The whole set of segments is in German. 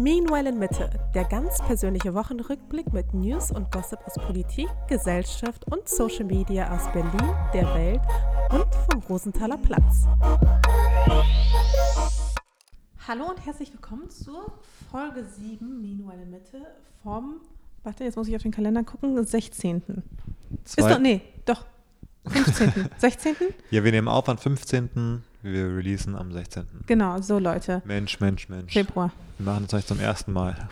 Meanwhile in Mitte, der ganz persönliche Wochenrückblick mit News und Gossip aus Politik, Gesellschaft und Social Media aus Berlin, der Welt und vom Rosenthaler Platz. Hallo und herzlich willkommen zur Folge 7 Meanwhile in Mitte vom, warte, jetzt muss ich auf den Kalender gucken, 16. Zwei- Ist doch, nee, doch, 15. 16. Ja, wir nehmen auf am 15. Wir releasen am 16. Genau, so Leute. Mensch, Mensch, Mensch. Februar. Wir machen das eigentlich zum ersten Mal.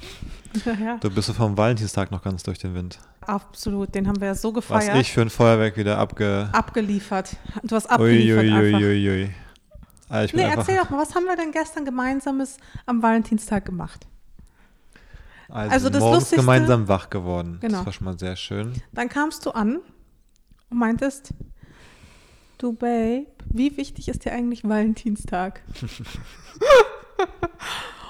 Ja, Du bist so vom Valentinstag noch ganz durch den Wind. absolut, den haben wir ja so Was gefeiert. ich für ein Feuerwerk wieder abge... abgeliefert. Du hast abgeliefert einfach. Uiuiuiui. Alter, ich bin Nee, erzähl doch mal, was haben wir denn gestern gemeinsames am Valentinstag gemacht? also, also das morgens gemeinsam wach geworden. Genau. Das war schon mal sehr schön. Dann kamst du an und meintest, du Babe, wie wichtig ist dir eigentlich Valentinstag?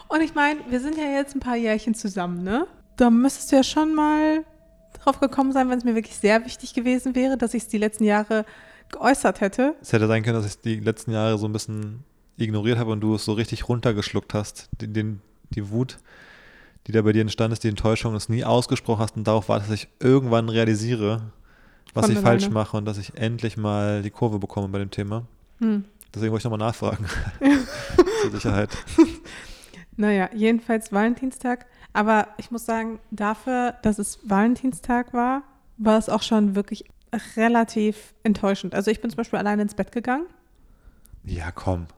und ich meine, wir sind ja jetzt ein paar Jährchen zusammen, ne? Da müsstest du ja schon mal drauf gekommen sein, wenn es mir wirklich sehr wichtig gewesen wäre, dass ich es die letzten Jahre geäußert hätte. Es hätte sein können, dass ich die letzten Jahre so ein bisschen ignoriert habe und du es so richtig runtergeschluckt hast. Den, den, die Wut, die da bei dir entstanden ist, die Enttäuschung, es nie ausgesprochen hast und darauf war, dass ich irgendwann realisiere, was ich falsch mache und dass ich endlich mal die Kurve bekomme bei dem Thema. Hm. Deswegen wollte ich nochmal nachfragen. Zur Sicherheit. Naja, jedenfalls Valentinstag. Aber ich muss sagen, dafür, dass es Valentinstag war, war es auch schon wirklich relativ enttäuschend. Also ich bin zum Beispiel alleine ins Bett gegangen. Ja, komm.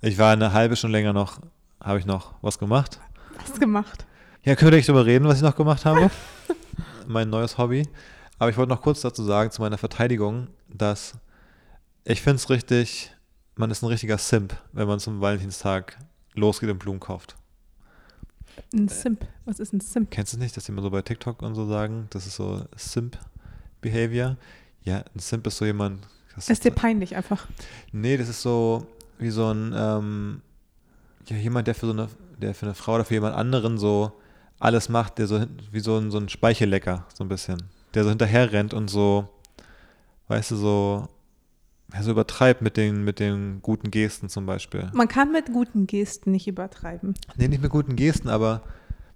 Ich war eine halbe Stunde länger noch, habe ich noch was gemacht. Was gemacht? Ja, können wir nicht drüber reden, was ich noch gemacht habe? mein neues Hobby. Aber ich wollte noch kurz dazu sagen, zu meiner Verteidigung, dass ich finde es richtig, man ist ein richtiger Simp, wenn man zum Valentinstag losgeht und Blumen kauft. Ein Simp. Was ist ein Simp? Kennst du es nicht, dass die immer so bei TikTok und so sagen, das ist so Simp-Behavior? Ja, ein Simp ist so jemand. das Ist dir peinlich einfach. Nee, das ist so wie so ein, ähm, ja, jemand, der für so eine, der für eine Frau oder für jemand anderen so alles macht, der so wie so ein, so ein Speichellecker, so ein bisschen. Der so hinterher rennt und so, weißt du, so, ja, so übertreibt mit den, mit den guten Gesten zum Beispiel. Man kann mit guten Gesten nicht übertreiben. Nee, nicht mit guten Gesten, aber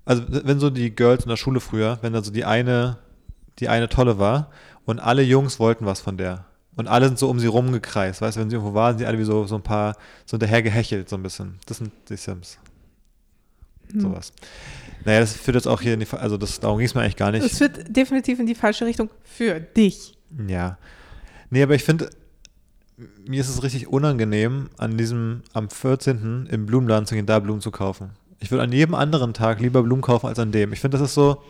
also wenn so die Girls in der Schule früher, wenn da so die eine, die eine tolle war und alle Jungs wollten was von der. Und alle sind so um sie rumgekreist, weißt du, wenn sie irgendwo waren, sind die alle wie so, so ein paar, so hinterher gehechelt, so ein bisschen. Das sind die Sims. Hm. Sowas. Naja, das führt jetzt auch hier in die, also das, darum ging es mir eigentlich gar Es nicht. führt definitiv in die falsche Richtung für dich. Ja. Nee, aber ich finde, mir ist es richtig unangenehm, an diesem, am 14. im Blumenladen zu gehen, da Blumen zu kaufen. Ich würde an jedem anderen Tag lieber Blumen kaufen als an dem. Ich finde, das ist so,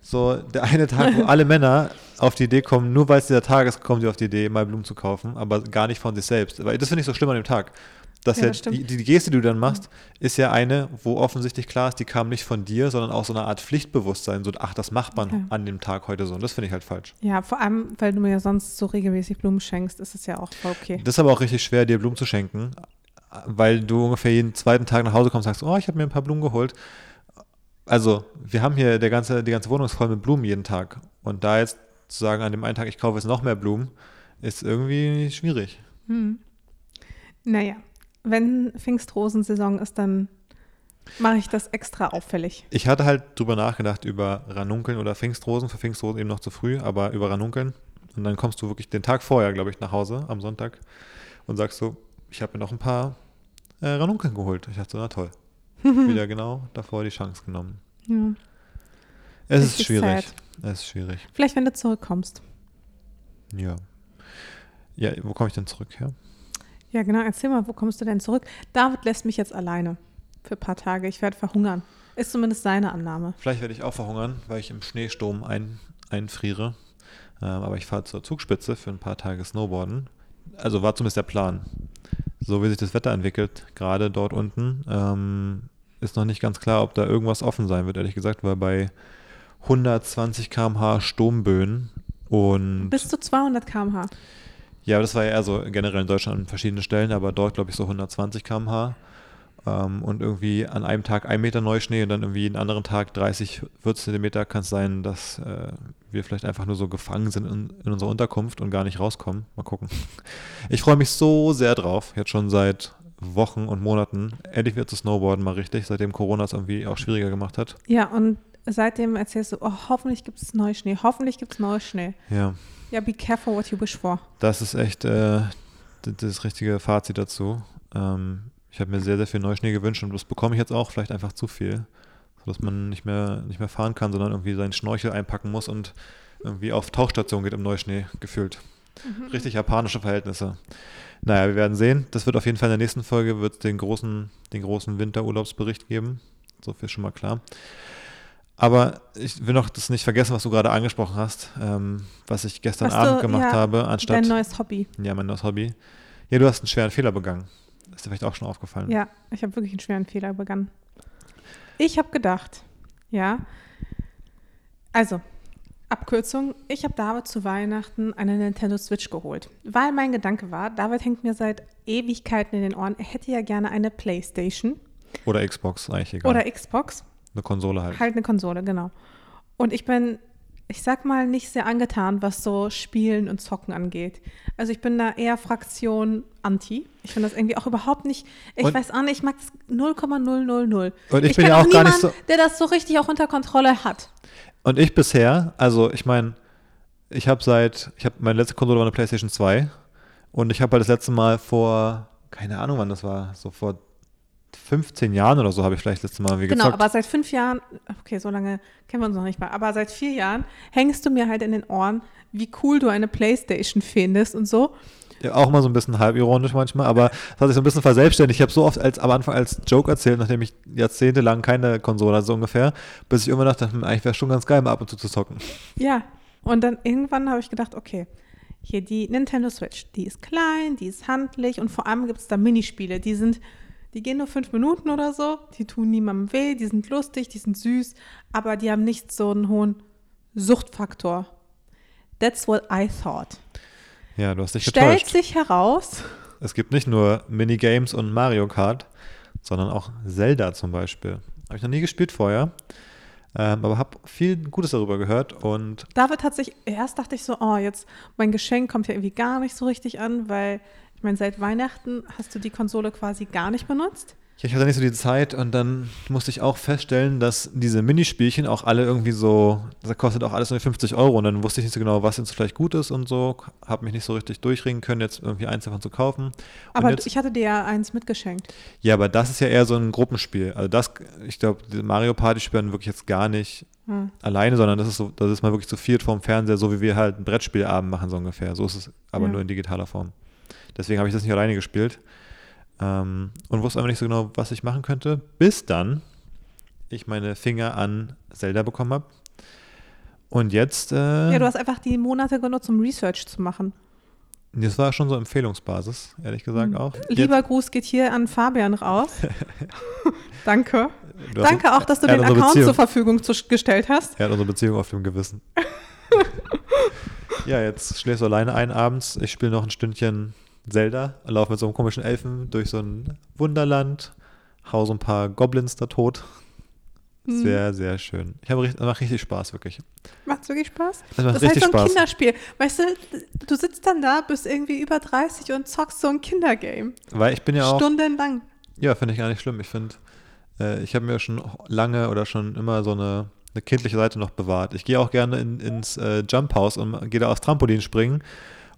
so der eine Tag, wo alle Männer auf die Idee kommen, nur weil es dieser Tag ist, kommen sie auf die Idee, mal Blumen zu kaufen, aber gar nicht von sich selbst. Weil das finde ich so schlimm an dem Tag. Dass Ja, ja, die, die Geste, die du dann machst, ist ja eine, wo offensichtlich klar ist, die kam nicht von dir, sondern auch so eine Art Pflichtbewusstsein. So, ach, das macht man Okay. an dem Tag heute so. Und das finde ich halt falsch. Ja, vor allem, weil du mir ja sonst so regelmäßig Blumen schenkst, ist es ja auch okay. Das ist aber auch richtig schwer, dir Blumen zu schenken, weil du ungefähr jeden zweiten Tag nach Hause kommst und sagst, oh, ich habe mir ein paar Blumen geholt. Also, wir haben hier, der ganze, die ganze Wohnung ist voll mit Blumen jeden Tag. Und da jetzt zu sagen, an dem einen Tag, ich kaufe jetzt noch mehr Blumen, ist irgendwie schwierig. Hm. Naja, wenn Pfingstrosensaison ist, dann mache ich das extra auffällig. Ich hatte halt drüber nachgedacht, über Ranunkeln oder Pfingstrosen, für Pfingstrosen eben noch zu früh, aber über Ranunkeln. Und dann kommst du wirklich den Tag vorher, glaube ich, nach Hause am Sonntag und sagst so, ich habe mir noch ein paar äh, Ranunkeln geholt. Ich dachte so, na toll. Wieder genau davor die Chance genommen. Ja. Es Richtig ist schwierig. sad. Es ist schwierig. Vielleicht, wenn du zurückkommst. Ja. Ja, wo komme ich denn zurück her? Ja, genau. Erzähl mal, wo kommst du denn zurück? David lässt mich jetzt alleine für ein paar Tage. Ich werde verhungern. Ist zumindest seine Annahme. Vielleicht werde ich auch verhungern, weil ich im Schneesturm ein, einfriere. Ähm, aber ich fahre zur Zugspitze für ein paar Tage Snowboarden. Also war zumindest der Plan. So wie sich das Wetter entwickelt, gerade dort unten, ähm, ist noch nicht ganz klar, ob da irgendwas offen sein wird, ehrlich gesagt, weil bei 120 km/h Sturmböen und Bis zu 200 km/h. Ja, aber das war ja eher so generell in Deutschland an verschiedenen Stellen, aber dort glaube ich so 120 km/h. Ähm, und irgendwie an einem Tag ein Meter Neuschnee und dann irgendwie jeden anderen Tag 30, 40 Zentimeter kann es sein, dass äh, wir vielleicht einfach nur so gefangen sind in, in unserer Unterkunft und gar nicht rauskommen. Mal gucken. Ich freue mich so sehr drauf, jetzt schon seit Wochen und Monaten endlich wieder zu Snowboarden mal richtig, seitdem Corona es irgendwie auch schwieriger gemacht hat. Ja, und seitdem erzählst du, oh, hoffentlich gibt es Neuschnee, hoffentlich gibt es Neuschnee. Ja, Ja, be careful what you wish for. das ist echt äh, das richtige Fazit dazu. Ähm, ich habe mir sehr, sehr viel Neuschnee gewünscht und das bekomme ich jetzt auch, vielleicht einfach zu viel, sodass man nicht mehr, nicht mehr fahren kann, sondern irgendwie seinen Schnorchel einpacken muss und irgendwie auf Tauchstation geht im Neuschnee gefühlt. Richtig japanische Verhältnisse. Naja, wir werden sehen. Das wird auf jeden Fall in der nächsten Folge wird den großen, den großen Winterurlaubsbericht geben. So viel ist schon mal klar. Aber ich will noch das nicht vergessen, was du gerade angesprochen hast, ähm, was ich gestern Was du- Abend gemacht ja, habe, anstatt Dein neues Hobby. ja, mein neues Hobby. Ja, du hast einen schweren Fehler begangen. Ist dir vielleicht auch schon aufgefallen. Ja, ich habe wirklich einen schweren Fehler begangen. Ich habe gedacht, ja, also, Abkürzung, ich habe David zu Weihnachten eine Nintendo Switch geholt, weil mein Gedanke war, David hängt mir seit Ewigkeiten in den Ohren, er hätte ja gerne eine Playstation Oder Xbox, eigentlich egal. oder Xbox, eine Konsole halt. halt eine Konsole, genau. Und ich bin, ich sag mal, nicht sehr angetan, was so Spielen und Zocken angeht. Also ich bin da eher Fraktion Anti. Ich finde das irgendwie auch überhaupt nicht, ich Und- weiß auch nicht, ich mag das 0,000. Und ich bin kenn ja auch gar nicht so- der das so richtig auch unter Kontrolle hat. Und ich bisher, also ich meine, ich habe seit, ich habe meine letzte Konsole war eine PlayStation 2 und ich habe halt das letzte Mal vor, keine Ahnung wann das war, so vor 15 Jahren oder so habe ich vielleicht das letzte Mal wie Genau, gezockt. aber seit fünf Jahren, okay, so lange kennen wir uns noch nicht mal, aber seit vier Jahren hängst du mir halt in den Ohren, wie cool du eine Playstation findest und so. Ja, auch mal so ein bisschen halbironisch manchmal, aber das hat sich so ein bisschen verselbstständigt. Ich habe so oft als, am Anfang als Joke erzählt, nachdem ich jahrzehntelang keine Konsole hatte, so ungefähr, bis ich irgendwann dachte, hm, eigentlich wäre schon ganz geil, mal ab und zu zu zocken. Ja, und dann irgendwann habe ich gedacht, okay, hier die Nintendo Switch, die ist klein, die ist handlich und vor allem gibt es da Minispiele, die sind, die gehen nur fünf Minuten oder so, die tun niemandem weh, die sind lustig, die sind süß, aber die haben nicht so einen hohen Suchtfaktor. That's what I thought. Ja, du hast dich Stellt getäuscht. sich heraus, Es gibt nicht nur Minigames und Mario Kart, sondern auch Zelda zum Beispiel. Habe ich noch nie gespielt vorher, ähm, aber habe viel Gutes darüber gehört und David hat sich, erst dachte ich so, oh, jetzt, mein Geschenk kommt ja irgendwie gar nicht so richtig an, weil, meine, seit Weihnachten hast du die Konsole quasi gar nicht benutzt. ich hatte nicht so die Zeit und dann musste ich auch feststellen, dass diese Minispielchen auch alle irgendwie so, das kostet auch alles nur 50 Euro und dann wusste ich nicht so genau, was jetzt vielleicht gut ist und so, habe mich nicht so richtig durchringen können, jetzt irgendwie eins davon zu kaufen. Aber jetzt, ich hatte dir ja eins mitgeschenkt. ja, aber das ist ja eher so ein Gruppenspiel. Also das, ich glaube, die Mario Party spielen wirklich jetzt gar nicht Hm. alleine, sondern das ist so, das ist mal wirklich zu viert vorm Fernseher, so wie wir halt einen Brettspielabend machen, so ungefähr. So ist es aber Ja. nur in digitaler Form. Deswegen habe ich das nicht alleine gespielt. Ähm, und wusste aber nicht so genau, was ich machen könnte, bis dann ich meine Finger an Zelda bekommen habe. Und jetzt, äh, Ja, du hast einfach die Monate genutzt, um Research zu machen. das war schon so Empfehlungsbasis, ehrlich gesagt Hm. auch. Lieber Gruß geht hier an Fabian raus. Danke. Jetzt, Danke auch, dass du den Account Beziehung- zur Verfügung zu, gestellt hast. Er hat unsere Beziehung auf dem Gewissen. ja, jetzt schläfst du alleine ein abends. Ich spiele noch ein Stündchen Zelda, laufe mit so einem komischen Elfen durch so ein Wunderland, hau so ein paar Goblins da tot. Hm. Sehr, sehr schön. Ich habe richtig, macht richtig Spaß, wirklich. Macht's wirklich Spaß? Das macht Das ist halt richtig so ein Spaß. Kinderspiel. Weißt du, du sitzt dann da, bist irgendwie über 30 und zockst so ein Kindergame. Weil ich bin ja auch, Stundenlang. ja, finde ich gar nicht schlimm. Ich finde, äh, ich habe mir schon lange oder schon immer so eine, eine kindliche Seite noch bewahrt. Ich gehe auch gerne in, ins äh, Jump House und gehe da aufs Trampolin springen.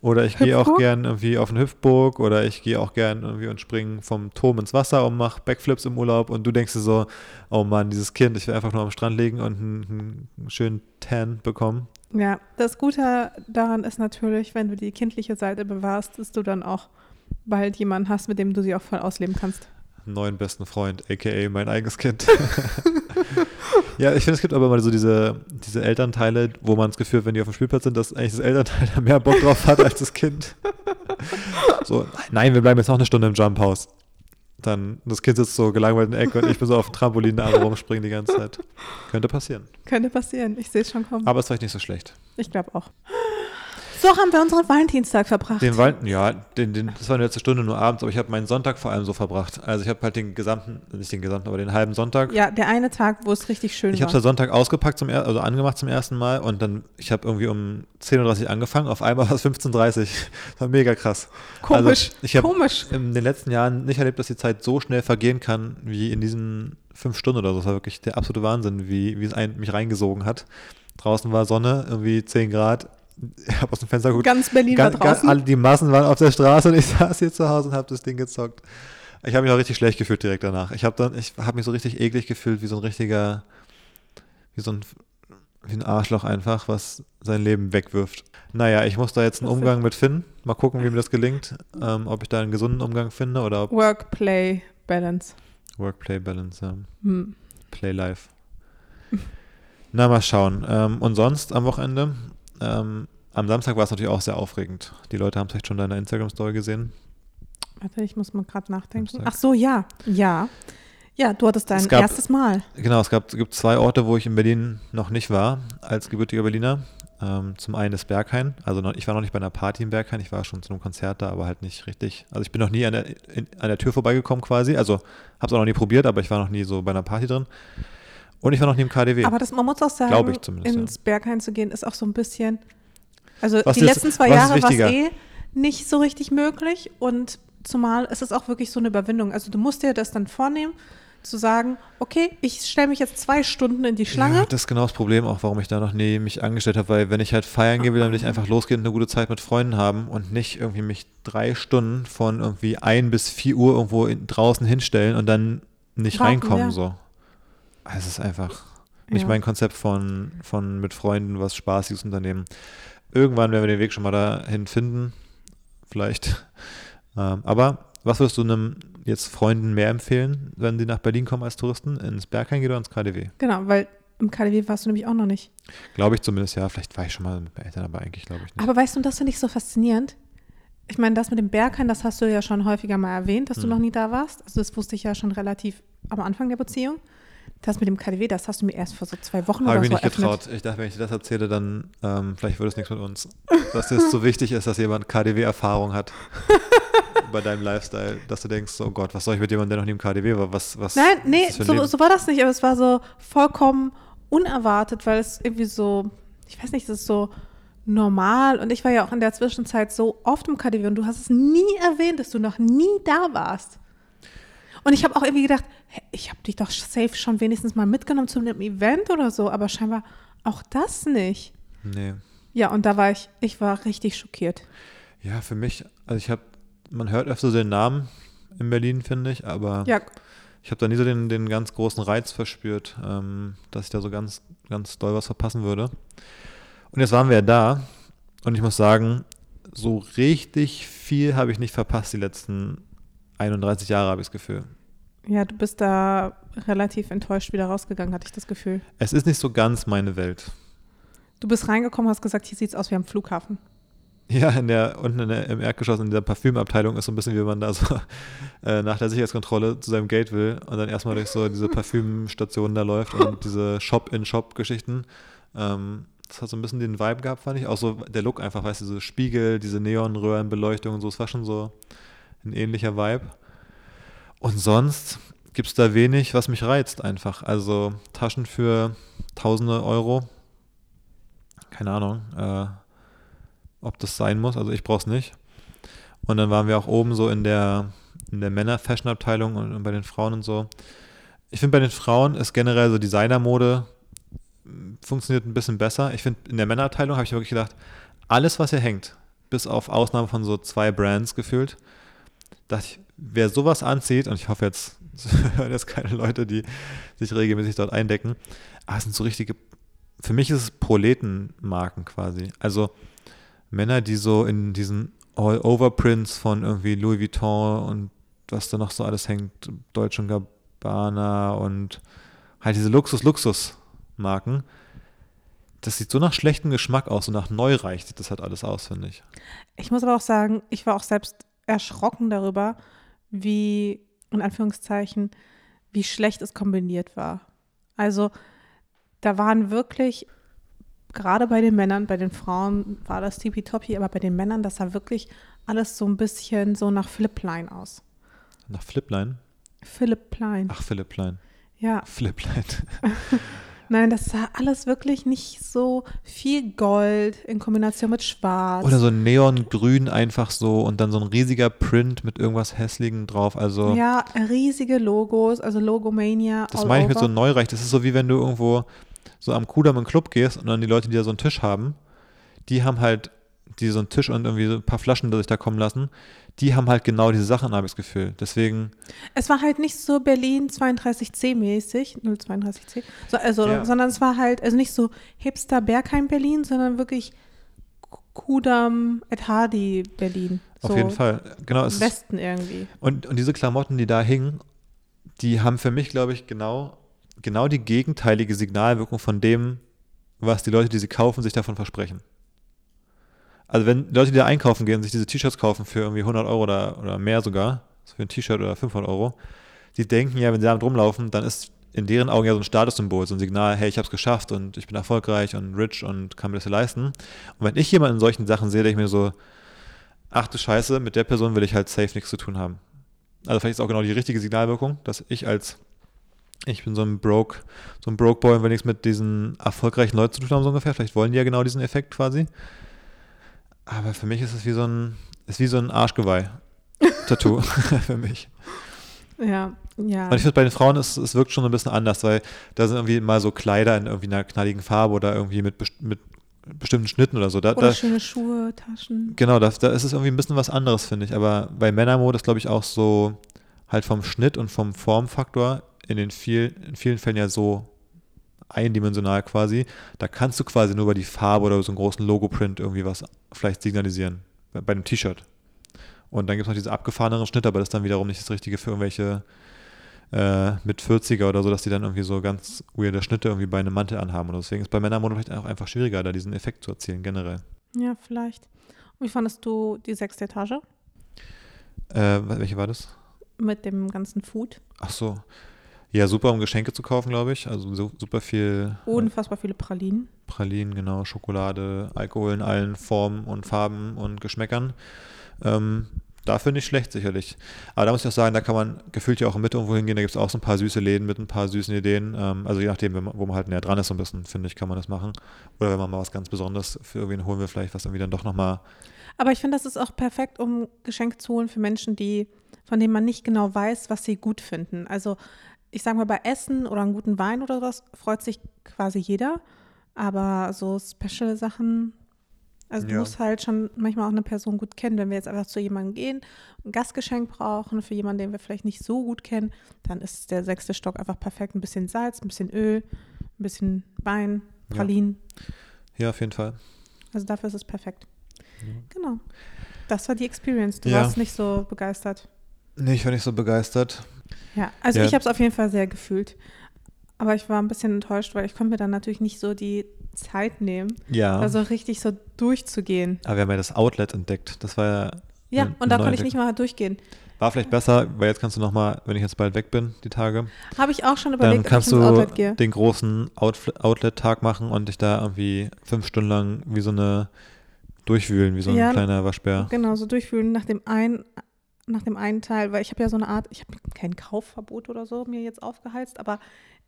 Oder ich gehe auch gern irgendwie auf eine Hüpfburg oder ich gehe auch gern irgendwie und springe vom Turm ins Wasser und mache Backflips im Urlaub und du denkst dir so, oh Mann, dieses Kind, ich will einfach nur am Strand liegen und einen, einen schönen Tan bekommen. Ja, das Gute daran ist natürlich, wenn du die kindliche Seite bewahrst, dass du dann auch bald jemanden hast, mit dem du sie auch voll ausleben kannst. Neuen besten Freund, aka mein eigenes Kind. ja, ich finde, es gibt aber immer so diese, diese Elternteile, wo man das Gefühl hat, wenn die auf dem Spielplatz sind, dass eigentlich das Elternteil da mehr Bock drauf hat als das Kind. so, nein, wir bleiben jetzt noch eine Stunde im Jump House. Dann das Kind sitzt so gelangweilt in der Ecke und ich bin so auf dem Trampolin da rumspringen die ganze Zeit. Könnte passieren. Könnte passieren. Ich sehe es schon kommen. Aber ist vielleicht nicht so schlecht. Ich glaube auch. So, haben wir unseren Valentinstag verbracht. Den Wald, ja, den, den, das war eine letzte Stunde nur abends, aber ich habe meinen Sonntag vor allem so verbracht. Also ich habe halt den gesamten, nicht den gesamten, aber den halben Sonntag. ja, der eine Tag, wo es richtig schön Ich habe war. es Sonntag ausgepackt, zum er also angemacht zum ersten Mal und dann, ich habe irgendwie um 10.30 Uhr angefangen, auf einmal war es 15.30 Uhr. Das war mega krass. Komisch, Also, ich habe komisch. in den letzten Jahren nicht erlebt, dass die Zeit so schnell vergehen kann, wie in diesen fünf Stunden oder so. Das war wirklich der absolute Wahnsinn, wie, wie es ein, mich reingesogen hat. Draußen war Sonne, irgendwie 10 Grad. Ich habe aus dem Fenster geguckt. Ganz Berlin war Ganz, ganz, draußen. alle, die Massen waren auf der Straße und ich saß hier zu Hause und habe das Ding gezockt. Ich habe mich auch richtig schlecht gefühlt direkt danach. Ich habe dann, ich habe mich so richtig eklig gefühlt, wie so ein richtiger, wie so ein, wie ein Arschloch einfach, was sein Leben wegwirft. Naja, ich muss da jetzt einen. Umgang mit finden. Mal gucken, wie mir das gelingt. Ähm, ob ich da einen gesunden Umgang finde oder ob Work-Play-Balance. Work-Play-Balance, ja. Hm. Play-Life. Na, mal schauen. Ähm, und sonst am Wochenende? Ähm, am Samstag war es natürlich auch sehr aufregend. Die Leute haben es vielleicht schon in deiner Instagram-Story gesehen. Warte, ich muss mal gerade nachdenken. Samstag. Ach so, ja. Ja. Ja, du hattest dein gab- erstes Mal. Genau, es gab, gibt zwei Orte, wo ich in Berlin noch nicht war, als gebürtiger Berliner. Ähm, zum einen ist Berghain. Also noch, ich war noch nicht bei einer Party in Berghain, ich war schon zu einem Konzert da, aber halt nicht richtig. Also ich bin noch nie an der, in, an der Tür vorbeigekommen quasi. Also habe es auch noch nie probiert, aber ich war noch nie so bei einer Party drin. Und ich war noch nie im KDW. Aber das, man muss auch sagen, Glaube ich zumindest, ins Berghain zu gehen, ist auch so ein bisschen. Also Was die ist- letzten zwei ist Jahre war es eh nicht so richtig möglich und zumal ist es auch wirklich so eine Überwindung. Also du musst dir das dann vornehmen, zu sagen, okay, ich stelle mich jetzt zwei Stunden in die Schlange. Ja, das ist genau das Problem auch, warum ich da noch nie mich angestellt habe, weil wenn ich halt feiern gehe, will, dann will ich einfach losgehen und eine gute Zeit mit Freunden haben und nicht irgendwie mich drei Stunden von irgendwie ein bis vier Uhr irgendwo in, draußen hinstellen und dann nicht Warten, reinkommen ja. so. Es ist einfach nicht Ja. mein Konzept von, von mit Freunden was Spaßiges unternehmen. Irgendwann werden wir den Weg schon mal dahin finden, vielleicht. Ähm, aber was würdest du einem jetzt Freunden mehr empfehlen, wenn sie nach Berlin kommen als Touristen? Ins Berghain gehen oder ins KDW? Genau, weil im KDW warst du nämlich auch noch nicht. Glaube ich zumindest, ja. Vielleicht war ich schon mal mit meinen Eltern, aber eigentlich glaube ich nicht. Aber weißt du, das finde ich so faszinierend. Ich meine, das mit dem Berghain, das hast du ja schon häufiger mal erwähnt, dass du Hm. noch nie da warst. Also das wusste ich ja schon relativ am Anfang der Beziehung. Das mit dem KDW, das hast du mir erst vor so zwei Wochen Habe oder ich so nicht eröffnet. getraut. Ich dachte, wenn ich dir das erzähle, dann ähm, vielleicht wird es nichts mit uns. Dass es so wichtig ist, dass jemand KDW-Erfahrung hat bei deinem Lifestyle, dass du denkst, oh Gott, was soll ich mit jemandem, der noch nie im KDW war? Was, was Nein, nee, so, so war das nicht, aber es war so vollkommen unerwartet, weil es irgendwie so, ich weiß nicht, es ist so normal und ich war ja auch in der Zwischenzeit so oft im KDW und du hast es nie erwähnt, dass du noch nie da warst. Und ich habe auch irgendwie gedacht, ich habe dich doch safe schon wenigstens mal mitgenommen zu einem Event oder so, aber scheinbar auch das nicht. Nee. Ja, und da war ich, ich war richtig schockiert. Ja, für mich, also ich habe, man hört öfter so den Namen in Berlin, finde ich, aber Ja, ich habe da nie so den, den ganz großen Reiz verspürt, ähm, dass ich da so ganz, ganz doll was verpassen würde. Und jetzt waren wir ja da und ich muss sagen, so richtig viel habe ich nicht verpasst die letzten 31 Jahre, habe ich das Gefühl. ja, du bist da relativ enttäuscht wieder rausgegangen, hatte ich das Gefühl. Es ist nicht so ganz meine Welt. Du bist reingekommen, hast gesagt, hier sieht's aus wie am Flughafen. Ja, in der, unten in der, im Erdgeschoss in dieser Parfümabteilung ist so ein bisschen, wie man da so äh, nach der Sicherheitskontrolle zu seinem Gate will und dann erstmal durch so diese Parfümstationen da läuft und diese Shop-in-Shop-Geschichten. Ähm, das hat so ein bisschen den Vibe gehabt, fand ich. Auch so der Look einfach, weißt du, diese Spiegel, diese Neonröhrenbeleuchtung und so, es war schon so ein ähnlicher Vibe. Und sonst gibt es da wenig, was mich reizt einfach. Also Taschen für tausende Euro. Keine Ahnung, äh, ob das sein muss. Also ich brauche es nicht. Und dann waren wir auch oben so in der, in der Männer-Fashion-Abteilung und, und bei den Frauen und so. Ich finde, bei den Frauen ist generell so Designermode mh, funktioniert ein bisschen besser. Ich finde, in der Männerabteilung habe ich wirklich gedacht, alles, was hier hängt, bis auf Ausnahme von so zwei Brands gefühlt, dachte ich, wer sowas anzieht, und ich hoffe jetzt, hören jetzt keine Leute, die sich regelmäßig dort eindecken, aber es sind so richtige, für mich ist es Proletenmarken quasi. Also Männer, die so in diesen All-Over-Prints von irgendwie Louis Vuitton und was da noch so alles hängt, Deutsche und Gabbana und halt diese Luxus-Luxus-Marken. Das sieht so nach schlechtem Geschmack aus, so nach Neureich sieht das halt alles aus, finde ich. Ich muss aber auch sagen, ich war auch selbst erschrocken darüber, wie, in Anführungszeichen, wie schlecht es kombiniert war. Also, da waren wirklich gerade bei den Männern, bei den Frauen war das tippitoppi, aber bei den Männern, das sah wirklich alles so ein bisschen so nach Flipline aus. Nach Flipline? Philipp Plein. Ach, Philipp Plein. Ja, Flipline. nein, das sah alles wirklich nicht so viel Gold in Kombination mit Schwarz. Oder so neongrün einfach so und dann so ein riesiger Print mit irgendwas Hässlichem drauf. Also Ja, riesige Logos, also Logomania. das meine ich mit so over. Neureich. Das ist so wie wenn du irgendwo so am Kudamm im Club gehst und dann die Leute, die da so einen Tisch haben, die haben halt, die so einen Tisch und irgendwie so ein paar Flaschen sich da kommen lassen, die haben halt genau diese Sachen, habe ich das Gefühl. Deswegen, Es war halt nicht so Berlin 32C mäßig, 032C, so, also, Ja. sondern es war halt, also nicht so Hipster Bergheim Berlin, sondern wirklich Kudam Ed Hardy Berlin. auf so jeden Fall. Genau, ist, Westen irgendwie. und, und diese Klamotten, die da hingen, die haben für mich, glaube ich, genau, genau die gegenteilige Signalwirkung von dem, was die Leute, die sie kaufen, sich davon versprechen. Also wenn Leute, die da einkaufen gehen, sich diese T-Shirts kaufen für irgendwie 100 Euro oder, oder mehr sogar, so für ein T-Shirt oder 500 Euro, die denken ja, wenn sie damit rumlaufen, dann ist in deren Augen ja so ein Statussymbol, so ein Signal, hey, ich habe es geschafft und ich bin erfolgreich und rich und kann mir das leisten. Und wenn ich jemanden in solchen Sachen sehe, denke ich mir so, ach du Scheiße, mit der Person will ich halt safe nichts zu tun haben. Also vielleicht ist auch genau die richtige Signalwirkung, dass ich als ich bin so ein Broke, so ein Broke Boy und will nichts mit diesen erfolgreichen Leuten zu tun haben, so ungefähr. Vielleicht wollen die ja genau diesen Effekt quasi. Aber für mich ist es wie so ein, ist wie so ein Arschgeweih-Tattoo für mich. Ja, ja. Und ich finde, bei den Frauen ist es wirkt schon ein bisschen anders, weil da sind irgendwie mal so Kleider in irgendwie einer knalligen Farbe oder irgendwie mit, mit bestimmten Schnitten oder so. Da, Oder da, schöne Schuhe, Taschen. Genau, da, da ist es irgendwie ein bisschen was anderes, finde ich. Aber bei Männermode ist, glaube ich, auch so halt vom Schnitt und vom Formfaktor in den viel, in vielen Fällen ja so eindimensional quasi. Da kannst du quasi nur über die Farbe oder so einen großen Logo-Print irgendwie was vielleicht signalisieren. Bei, bei einem T-Shirt. Und dann gibt es noch diese abgefahreneren Schnitte, aber das ist dann wiederum nicht das Richtige für irgendwelche äh, mit 40er oder so, dass die dann irgendwie so ganz weirde Schnitte irgendwie bei einem Mantel anhaben. Und deswegen ist bei Männermode vielleicht auch einfach schwieriger, da diesen Effekt zu erzielen, generell. Ja, vielleicht. Und wie fandest du die sechste Etage Äh, welche war das? mit dem ganzen Food? Ach so. Ja, super, um Geschenke zu kaufen, glaube ich. Also so, super viel äh, Unfassbar viele Pralinen. Pralinen, genau, Schokolade, Alkohol in allen Formen und Farben und Geschmäckern. Ähm, dafür nicht schlecht, sicherlich. Aber da muss ich auch sagen, da kann man gefühlt ja auch in Mitte irgendwo hingehen. Da gibt es auch so ein paar süße Läden mit ein paar süßen Ideen. Ähm, also je nachdem, wo man halt näher dran ist, so ein bisschen, finde ich, kann man das machen. Oder wenn man mal was ganz Besonderes für irgendwen holen will, vielleicht was irgendwie dann doch nochmal. Aber ich finde, das ist auch perfekt, um Geschenke zu holen für Menschen, die, von denen man nicht genau weiß, was sie gut finden. Also ich sage mal, bei Essen oder einem guten Wein oder was freut sich quasi jeder. Aber so Special-Sachen, also du Ja. musst halt schon manchmal auch eine Person gut kennen. Wenn wir jetzt einfach zu jemandem gehen, ein Gastgeschenk brauchen für jemanden, den wir vielleicht nicht so gut kennen, dann ist der sechste Stock einfach perfekt. Ein bisschen Salz, ein bisschen Öl, ein bisschen Wein, Ja. Pralinen. Ja, auf jeden Fall. Also dafür ist es perfekt. Genau. Das war die Experience. Du Ja. warst nicht so begeistert. Nee, ich war nicht so begeistert. Ja, also Ja. ich habe es auf jeden Fall sehr gefühlt. Aber ich war ein bisschen enttäuscht, weil ich konnte mir dann natürlich nicht so die Zeit nehmen, Ja. also richtig so durchzugehen. aber wir haben ja das Outlet entdeckt. Das war ja. Ja, eine- und da konnte ich nicht mal durchgehen. War vielleicht besser, weil jetzt kannst du nochmal, wenn ich jetzt bald weg bin, die Tage, Habe ich auch schon dann überlegt, kannst ich ins du den großen Outlet-Tag machen und dich da irgendwie fünf Stunden lang wie so eine durchwühlen, wie so ein Ja. kleiner Waschbär. Genau, so durchfühlen nach dem einen, nach dem einen Teil, weil ich habe ja so eine Art, ich habe kein Kaufverbot oder so mir jetzt aufgeheizt, aber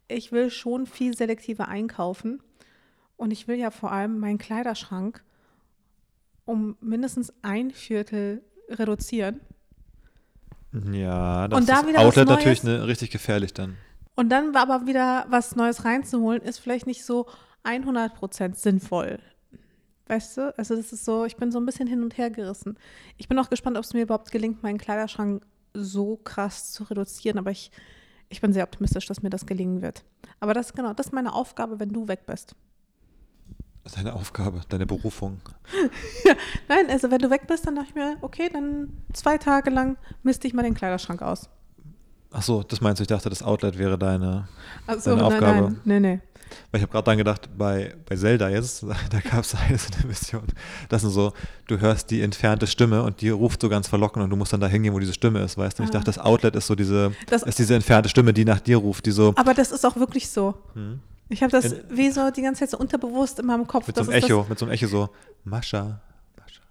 ich will schon viel selektiver einkaufen. Und ich will ja vor allem meinen Kleiderschrank um mindestens ein Viertel reduzieren. Ja, das Und da ist Outlet Neues? natürlich ne, richtig gefährlich dann. Und dann aber wieder was Neues reinzuholen, ist vielleicht nicht so 100% sinnvoll. Weißt du? Also das ist so, ich bin so ein bisschen hin und her gerissen. Ich bin auch gespannt, ob es mir überhaupt gelingt, meinen Kleiderschrank so krass zu reduzieren. Aber ich, ich bin sehr optimistisch, dass mir das gelingen wird. Aber das genau, das ist meine Aufgabe, wenn du weg bist. Deine Aufgabe, deine Berufung. Nein, also wenn du weg bist, dann dachte ich mir, okay, dann zwei Tage lang misste ich mal den Kleiderschrank aus. Ach so, das meinst du, ich dachte, das Outlet wäre deine. Also Deine nein, Aufgabe. nein, nee, nee. Weil ich habe gerade dran gedacht, bei, bei Zelda jetzt, da gab es eine, so eine Mission. Das ist so, du hörst die entfernte Stimme und die ruft so ganz verlockend und du musst dann da hingehen, wo diese Stimme ist, weißt du? Und ich Ah. dachte, das Outlet ist so diese, Das- ist diese entfernte Stimme, die nach dir ruft, die so, Aber das ist auch wirklich so. hm, Ich habe das In- wie so die ganze Zeit so unterbewusst in meinem Kopf. Mit so Das einem Echo, mit so einem Echo so, Mascha, Mascha.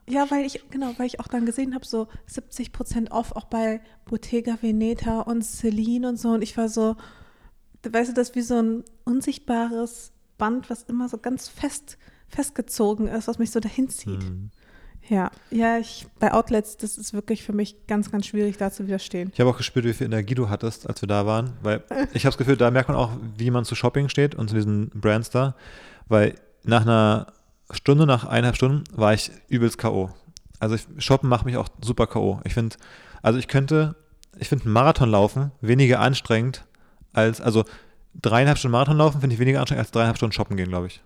Das, ja, weil ich, genau, weil ich auch dann gesehen habe, so 70 Prozent off auch bei Bottega Veneta und Celine und so. Und ich war so, weißt du, das ist wie so ein unsichtbares Band, was immer so ganz fest festgezogen ist, was mich so dahin zieht. Hm. Ja, ja, ich bei Outlets, das ist wirklich für mich ganz, ganz schwierig, da zu widerstehen. Ich habe auch gespürt, wie viel Energie du hattest, als wir da waren, weil ich habe das Gefühl, da merkt man auch, wie man zu Shopping steht und zu diesen Brands da, weil nach einer Stunde, nach eineinhalb Stunden war ich übelst K.O. Also ich, Shoppen macht mich auch super K.O. Ich finde, also ich könnte, ich finde einen Marathon laufen weniger anstrengend als, also dreieinhalb Stunden Marathon laufen finde ich weniger anstrengend als dreieinhalb Stunden shoppen gehen, glaube ich.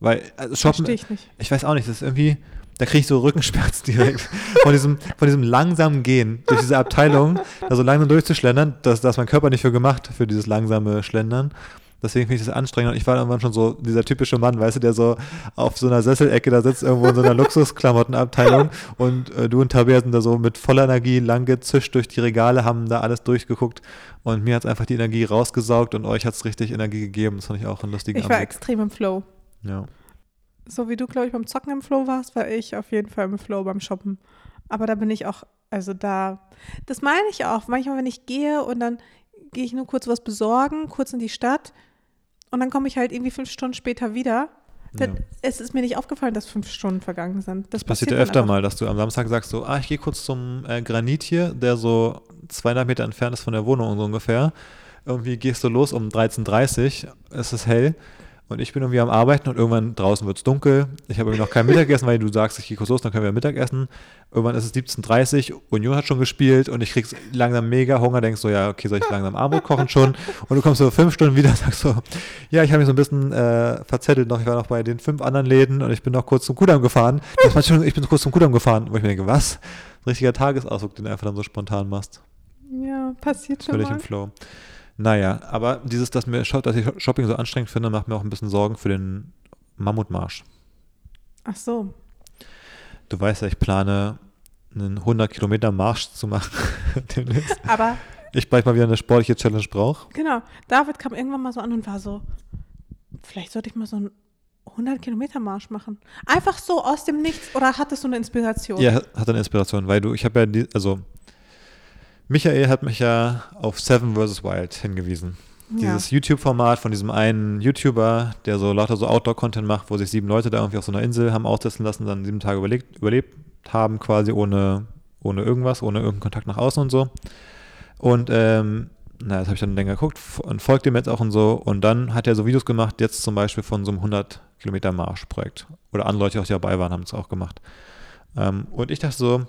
Weil also shoppen, Verstehe ich nicht. ich weiß auch nicht, das ist irgendwie, da kriege ich so Rückenschmerzen direkt von diesem, von diesem langsamen Gehen durch diese Abteilung, da so langsam durchzuschlendern, da ist mein Körper nicht für gemacht, für dieses langsame Schlendern. Deswegen finde ich das anstrengend und ich war irgendwann schon so dieser typische Mann, weißt du, der so auf so einer Sesselecke da sitzt, irgendwo in so einer Luxusklamottenabteilung und äh, du und Tabea sind da so mit voller Energie lang gezischt durch die Regale, haben da alles durchgeguckt und mir hat es einfach die Energie rausgesaugt und euch hat es richtig Energie gegeben. Das fand ich auch einen lustigen Ich war Anblick. extrem im Flow. Ja. So wie du, glaube ich, beim Zocken im Flow warst, war ich auf jeden Fall im Flow beim Shoppen. Aber da bin ich auch, also da, das meine ich auch. Manchmal, wenn ich gehe und dann gehe ich nur kurz was besorgen, kurz in die Stadt und dann komme ich halt irgendwie fünf Stunden später wieder. Ja. Es ist mir nicht aufgefallen, dass fünf Stunden vergangen sind. Das, Das passiert ja öfter mal, dass du am Samstag sagst so, ah, ich gehe kurz zum äh, Granit hier, der so 200 Meter entfernt ist von der Wohnung so ungefähr. Irgendwie gehst du los um 13.30 Uhr, es ist hell und ich bin irgendwie am Arbeiten und irgendwann draußen wird es dunkel. Ich habe irgendwie noch kein Mittagessen, weil du sagst, ich gehe kurz los, dann können wir Mittag essen. Irgendwann ist es 17.30 Uhr, Union hat schon gespielt und ich krieg langsam mega Hunger, denkst so, ja, okay, soll ich langsam Abendbrot kochen schon? Und du kommst so fünf Stunden wieder und sagst so, ja, ich habe mich so ein bisschen äh, verzettelt noch, ich war noch bei den fünf anderen Läden und ich bin noch kurz zum Kudamm gefahren. Das schon, ich bin kurz zum Kudamm gefahren, wo ich mir denke, was? Ein richtiger Tagesausflug, den du einfach dann so spontan machst. Ja, passiert schon Völlig mal. im Flow. Naja, aber dieses, dass, mir, dass ich Shopping so anstrengend finde, macht mir auch ein bisschen Sorgen für den Mammutmarsch. Ach so. Du weißt ja, ich plane einen 100 Kilometer Marsch zu machen. demnächst. Aber ich bald mal wieder eine sportliche Challenge brauche. genau, David kam irgendwann mal so an und war so, vielleicht sollte ich mal so einen 100 Kilometer Marsch machen. Einfach so aus dem Nichts oder hattest du eine Inspiration? Ja, hat eine Inspiration, weil du, ich habe ja, die, also Michael hat mich ja auf Seven vs. Wild hingewiesen. Dieses YouTube-Format von diesem einen YouTuber, der so lauter so Outdoor-Content macht, wo sich sieben Leute da irgendwie auf so einer Insel haben austesten lassen, dann sieben Tage überlebt, überlebt haben, quasi ohne, ohne irgendwas, ohne irgendeinen Kontakt nach außen und so. Und ähm, na, das habe ich dann länger geguckt und folgt dem jetzt auch und so. Und dann hat er so Videos gemacht, jetzt zum Beispiel von so einem 100 Kilometer Marsch-Projekt. Oder andere Leute, die auch dabei waren, haben es auch gemacht. Ähm, und ich dachte so,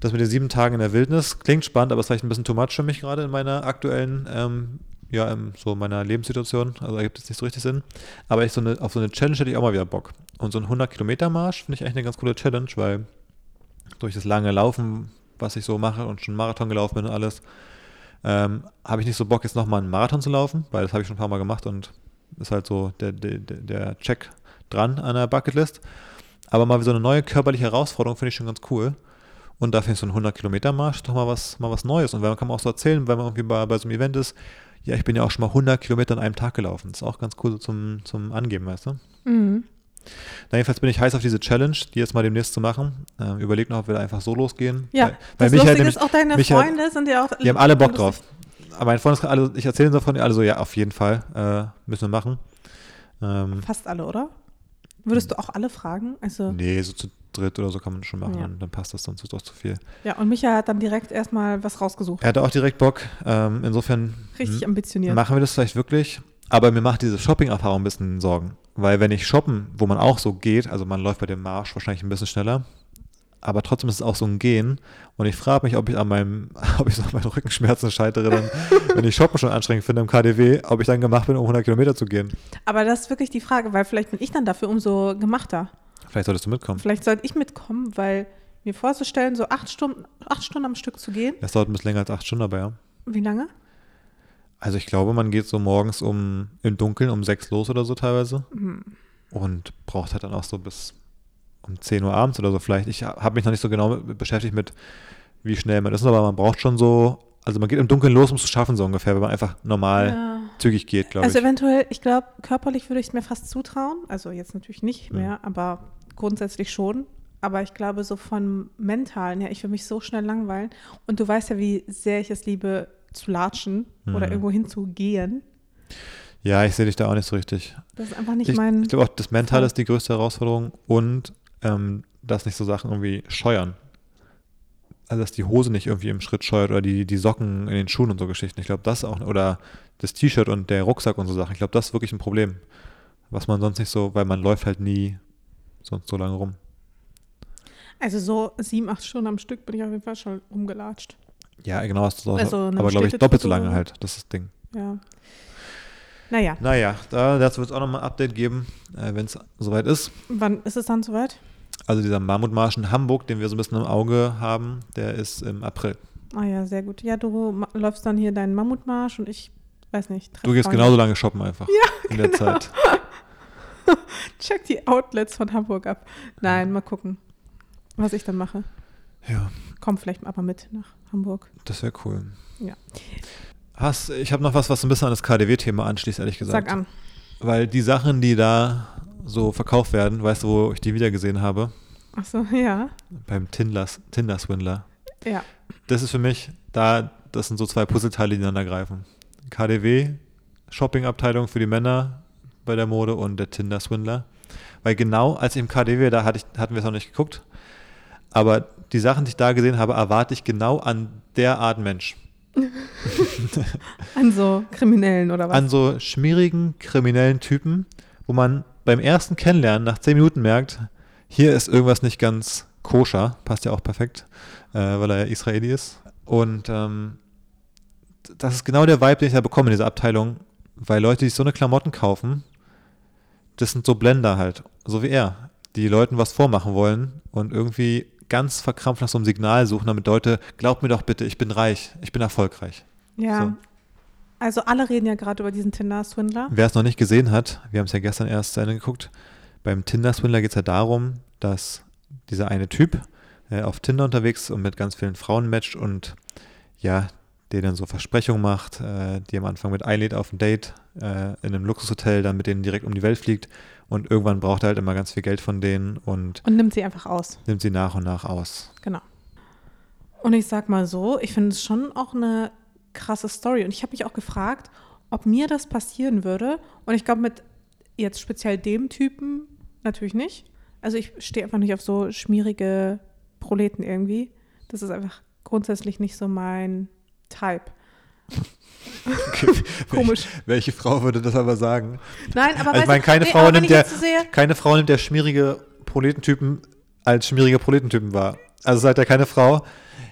das mit den sieben Tagen in der Wildnis klingt spannend, aber ist vielleicht ein bisschen too much für mich gerade in meiner aktuellen, ähm, ja, so meiner Lebenssituation. Also da gibt es nicht so richtig Sinn. Aber ich so eine, auf so eine Challenge hätte ich auch mal wieder Bock. Und so ein 100 Kilometer Marsch finde ich eigentlich eine ganz coole Challenge, weil durch das lange Laufen, was ich so mache und schon Marathon gelaufen bin und alles, ähm, habe ich nicht so Bock, jetzt nochmal einen Marathon zu laufen, weil das habe ich schon ein paar Mal gemacht und ist halt so der, der, der der Check dran an der Bucketlist. Aber mal so eine neue körperliche Herausforderung finde ich schon ganz cool. Und da finde ich so ein 100 Kilometer Marsch doch mal was, mal was Neues. Und weil man kann man auch so erzählen, weil man irgendwie bei, bei so einem Event ist, ja, ich bin ja auch schon mal 100 Kilometer an einem Tag gelaufen. Das ist auch ganz cool so zum, zum Angeben, weißt du? Mhm. Na, jedenfalls bin ich heiß auf diese Challenge, die jetzt mal demnächst zu machen. Ähm, überleg noch, ob wir da einfach so losgehen. Ja, weil, weil das Michael nämlich, ist, auch deine Michael- Freunde sind ja auch. die haben alle Bock drauf. Aber mein Freund ist alle, ich erzähle davon, alle so, ja, auf jeden Fall, äh, müssen wir machen. Ähm, Fast alle, oder? Würdest du auch alle fragen? Also, nee, so zu dritt oder so kann man schon machen, Ja. dann, passt das, sonst ist doch zu viel. ja, und Micha hat dann direkt erstmal was rausgesucht. Er hatte auch direkt Bock. Ähm, insofern Richtig m- ambitioniert. machen wir das vielleicht wirklich. Aber mir macht diese Shopping-Erfahrung ein bisschen Sorgen. Weil wenn ich shoppen, wo man auch so geht, also man läuft bei dem Marsch wahrscheinlich ein bisschen schneller, aber trotzdem ist es auch so ein Gehen. Und ich frage mich, ob ich an meinem, ob ich so an meinen Rückenschmerzen scheitere, dann, wenn ich Shoppen schon anstrengend finde im KDW, ob ich dann gemacht bin, um 100 Kilometer zu gehen. Aber das ist wirklich die Frage, weil vielleicht bin ich dann dafür umso gemachter. Vielleicht solltest du mitkommen. Vielleicht sollte ich mitkommen, weil mir vorzustellen, so acht Stunden, acht Stunden am Stück zu gehen. Das dauert ein bisschen länger als acht Stunden, aber ja. Wie lange? Also ich glaube, man geht so morgens um im Dunkeln um sechs los oder so teilweise Hm. und braucht halt dann auch so bis um 10 Uhr abends oder so vielleicht. Ich habe mich noch nicht so genau mit, beschäftigt mit, wie schnell man ist, aber man braucht schon so, also man geht im Dunkeln los, um es zu schaffen so ungefähr, wenn man einfach normal Ja. zügig geht, glaube Also ich. eventuell, ich glaube, körperlich würde ich es mir fast zutrauen. Also jetzt natürlich nicht mehr, aber grundsätzlich schon. Aber ich glaube, so von mentalen, ja, ich würde mich so schnell langweilen. Und du weißt ja, wie sehr ich es liebe, zu latschen oder Mhm. irgendwo hinzugehen. Ja, ich sehe dich da auch nicht so richtig. Das ist einfach nicht Ich, mein. ich glaube auch, das Mentale Fall. ist die größte Herausforderung und ähm, dass nicht so Sachen irgendwie scheuern. Also, dass die Hose nicht irgendwie im Schritt scheuert oder die, die Socken in den Schuhen und so Geschichten. Ich glaube, das auch, oder das T-Shirt und der Rucksack und so Sachen. Ich glaube, das ist wirklich ein Problem. Was man sonst nicht so, weil man läuft halt nie sonst so lange rum. Also so sieben, acht Stunden am Stück bin ich auf jeden Fall schon rumgelatscht. Ja, genau, hast du Also eine aber glaube ich doppelt so lange so. halt. Das ist das Ding. Ja. Naja, Naja, da, dazu wird es auch nochmal ein Update geben, äh, wenn es soweit ist. wann ist es dann soweit? Also dieser Mammutmarsch in Hamburg, den wir so ein bisschen im Auge haben, der ist im April. Ah ja, sehr gut. Ja, du läufst dann hier deinen Mammutmarsch und ich weiß nicht. Du gehst genauso lange shoppen einfach in der genau. Zeit. Check die Outlets von Hamburg ab. Nein, mal gucken, was ich dann mache. Ja, Komm vielleicht aber mit nach Hamburg. das wäre cool. Ja. Hast, ich habe noch was, was so ein bisschen an das KDW-Thema anschließt, ehrlich gesagt. Sag an. Weil die Sachen, die da so verkauft werden, weißt du, wo ich die wieder gesehen habe? Ach so, ja. Beim Tinder-Swindler. Ja. Das ist für mich, da, das sind so zwei Puzzleteile, die ineinander greifen. KDW, Shopping-Abteilung für die Männer bei der Mode und der Tinder-Swindler. Weil genau als ich im KDW, da hatte ich, hatten wir es noch nicht geguckt, aber die Sachen, die ich da gesehen habe, erwarte ich genau an der Art Mensch. An so Kriminellen oder was? An so schmierigen, kriminellen Typen, wo man beim ersten Kennenlernen nach zehn Minuten merkt, hier ist irgendwas nicht ganz koscher, passt ja auch perfekt, äh, weil er ja Israeli ist. Und ähm, das ist genau der Vibe, den ich da bekomme in dieser Abteilung, weil Leute, die sich so eine Klamotten kaufen, das sind so Blender halt, so wie er, die Leuten was vormachen wollen und irgendwie ganz verkrampft nach so einem Signal suchen, damit Leute, glaubt mir doch bitte, ich bin reich, ich bin erfolgreich. ja. so. Also alle reden ja gerade über diesen Tinder-Swindler. Wer es noch nicht gesehen hat, wir haben es ja gestern erst zu Ende geguckt, beim Tinder-Swindler geht es ja darum, dass dieser eine Typ äh, auf Tinder unterwegs ist und mit ganz vielen Frauen matcht und ja, der dann so Versprechungen macht, äh, die am Anfang mit einlädt auf ein Date äh, in einem Luxushotel, dann mit denen direkt um die Welt fliegt und irgendwann braucht er halt immer ganz viel Geld von denen und Und nimmt sie einfach aus. nimmt sie nach und nach aus. Genau. Und ich sag mal so, ich finde es schon auch eine krasse Story. Und ich habe mich auch gefragt, ob mir das passieren würde. Und ich glaube, mit jetzt speziell dem Typen natürlich nicht. Also ich stehe einfach nicht auf so schmierige Proleten irgendwie. Das ist einfach grundsätzlich nicht so mein Type. Komisch. Welche Frau würde das aber sagen? Nein, aber Also ich meine, keine nee, Frau nimmt der, sehe, keine Frau nimmt der schmierige Proletentypen als schmierige Proletentypen wahr. Also seid ihr keine Frau.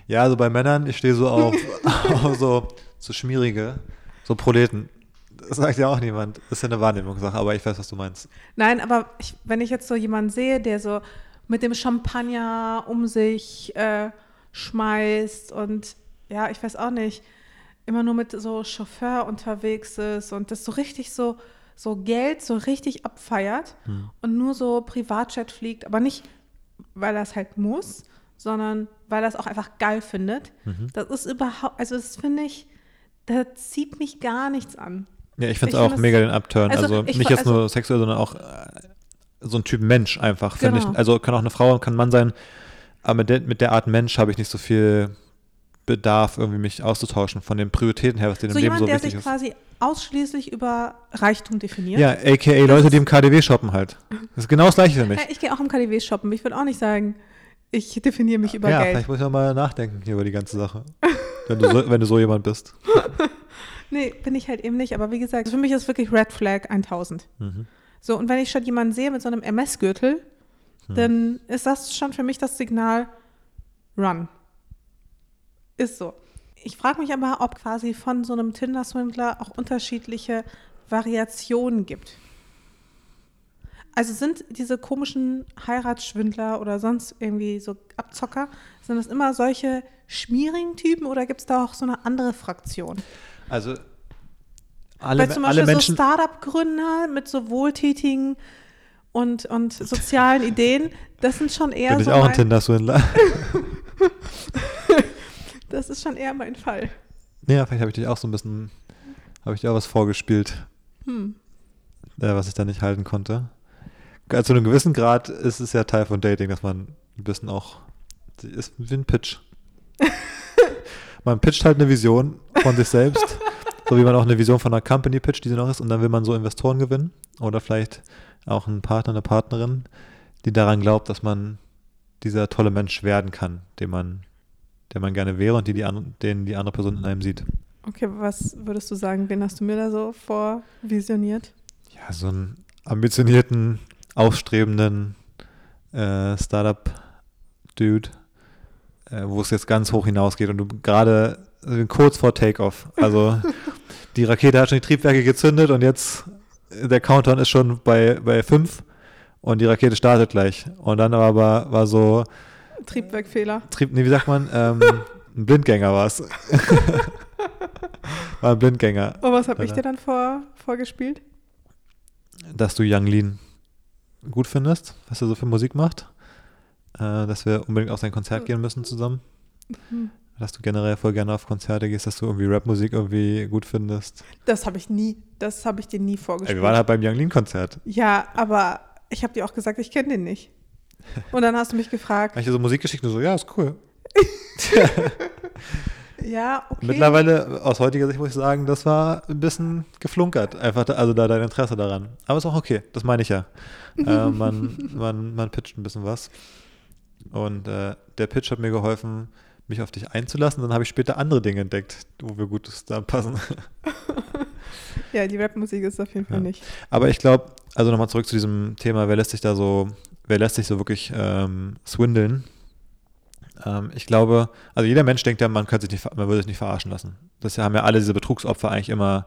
Ja, also bei Männern, ich stehe so auf, auf so, so schmierige, so Proleten. Das sagt ja auch niemand. Das ist ja eine Wahrnehmungssache, aber ich weiß, was du meinst. Nein, aber ich, wenn ich jetzt so jemanden sehe, der so mit dem Champagner um sich äh, schmeißt und ja, ich weiß auch nicht, immer nur mit so Chauffeur unterwegs ist und das so richtig so, so Geld so richtig abfeiert Hm. und nur so Privatjet fliegt, aber nicht, weil er es halt muss, sondern weil er es auch einfach geil findet. Mhm. Das ist überhaupt, also das finde ich, da zieht mich gar nichts an. Ja, ich finde es auch find das- mega den Upturn. also Also, ich nicht jetzt also- nur sexuell, sondern auch äh, so ein Typ Mensch einfach, finde Genau. ich. Also kann auch eine Frau, kann ein Mann sein, aber mit der, mit der Art Mensch habe ich nicht so viel Bedarf, irgendwie mich auszutauschen von den Prioritäten her, was denen So im Leben jemand, so der wichtig sich ist. quasi ausschließlich über Reichtum definiert. Ja, aka Leute, die im KDW shoppen halt. Das ist genau das gleiche für mich. Ja, ich gehe auch im KDW shoppen. Ich würde auch nicht sagen, ich definiere mich über ja, Geld. vielleicht muss ich noch mal nachdenken hier über die ganze Sache. wenn, du so, wenn du so jemand bist. Nee, bin ich halt eben nicht. Aber wie gesagt, für mich ist wirklich Red Flag 1000. Mhm. So, und wenn ich schon jemanden sehe mit so einem MS-Gürtel, Hm. dann ist das schon für mich das Signal Run. Ist so. Ich frage mich aber, ob quasi von so einem Tinder-Swindler auch unterschiedliche Variationen gibt. Also sind diese komischen Heiratsschwindler oder sonst irgendwie so Abzocker, sind das immer solche schmierigen Typen oder gibt es da auch so eine andere Fraktion? Also alle, Weil zum Beispiel so Menschen, Startup-Gründer mit so wohltätigen und, und sozialen Ideen, das sind schon eher bin ich so auch ein Tinder-Swindler. das ist schon eher mein Fall. ja, vielleicht habe ich dich auch so ein bisschen, habe ich dir auch was vorgespielt, Hm. äh, was ich da nicht halten konnte. Also zu einem gewissen Grad ist es ja Teil von Dating, dass man ein bisschen auch, ist wie ein Pitch. man pitcht halt eine Vision von sich selbst, so wie man auch eine Vision von einer Company pitcht, die sie noch ist, und dann will man so Investoren gewinnen oder vielleicht auch einen Partner, eine Partnerin, die daran glaubt, dass man dieser tolle Mensch werden kann, den man, der man gerne wäre und die die an, den die andere Person in einem sieht. Okay, was würdest du sagen, wen hast du mir da so vorvisioniert? Ja, so einen ambitionierten, aufstrebenden äh, Startup-Dude, äh, wo es jetzt ganz hoch hinausgeht und du gerade äh, kurz vor Takeoff. Also die Rakete hat schon die Triebwerke gezündet und jetzt der Countdown ist schon bei, bei fünf und die Rakete startet gleich. Und dann aber war so, Triebwerkfehler. Trieb, nee, wie sagt man, ähm, ein Blindgänger war es. war ein Blindgänger. Und was habe ich dir dann vor, vorgespielt? dass du Young Lean gut findest, was er so für Musik macht. Äh, dass wir unbedingt auf sein Konzert gehen müssen zusammen. Hm. Dass du generell voll gerne auf Konzerte gehst, dass du irgendwie Rapmusik irgendwie gut findest. Das habe ich nie, das habe ich dir nie Ey, vorgespielt. wir waren halt beim Young Lean Konzert. ja, aber ich habe dir auch gesagt, ich kenne den nicht. Und dann hast du mich gefragt, Habe ich dir so Musik geschickt und so, ja, ist cool. ja, okay. Mittlerweile, aus heutiger Sicht muss ich sagen, das war ein bisschen geflunkert. Einfach, da, also da dein Interesse daran. Aber ist auch okay, das meine ich ja. äh, man, man, man pitcht ein bisschen was. Und äh, der Pitch hat mir geholfen, mich auf dich einzulassen. Dann habe ich später andere Dinge entdeckt, wo wir gut zusammenpassen. Ja, die Rapmusik ist auf jeden Fall Ja. nicht. Aber ich glaube, also nochmal zurück zu diesem Thema, wer lässt sich da so, wer lässt sich so wirklich ähm, swindeln? Ähm, ich glaube, also jeder Mensch denkt ja, man könnte sich nicht, man würde sich nicht verarschen lassen. Das haben ja alle diese Betrugsopfer eigentlich immer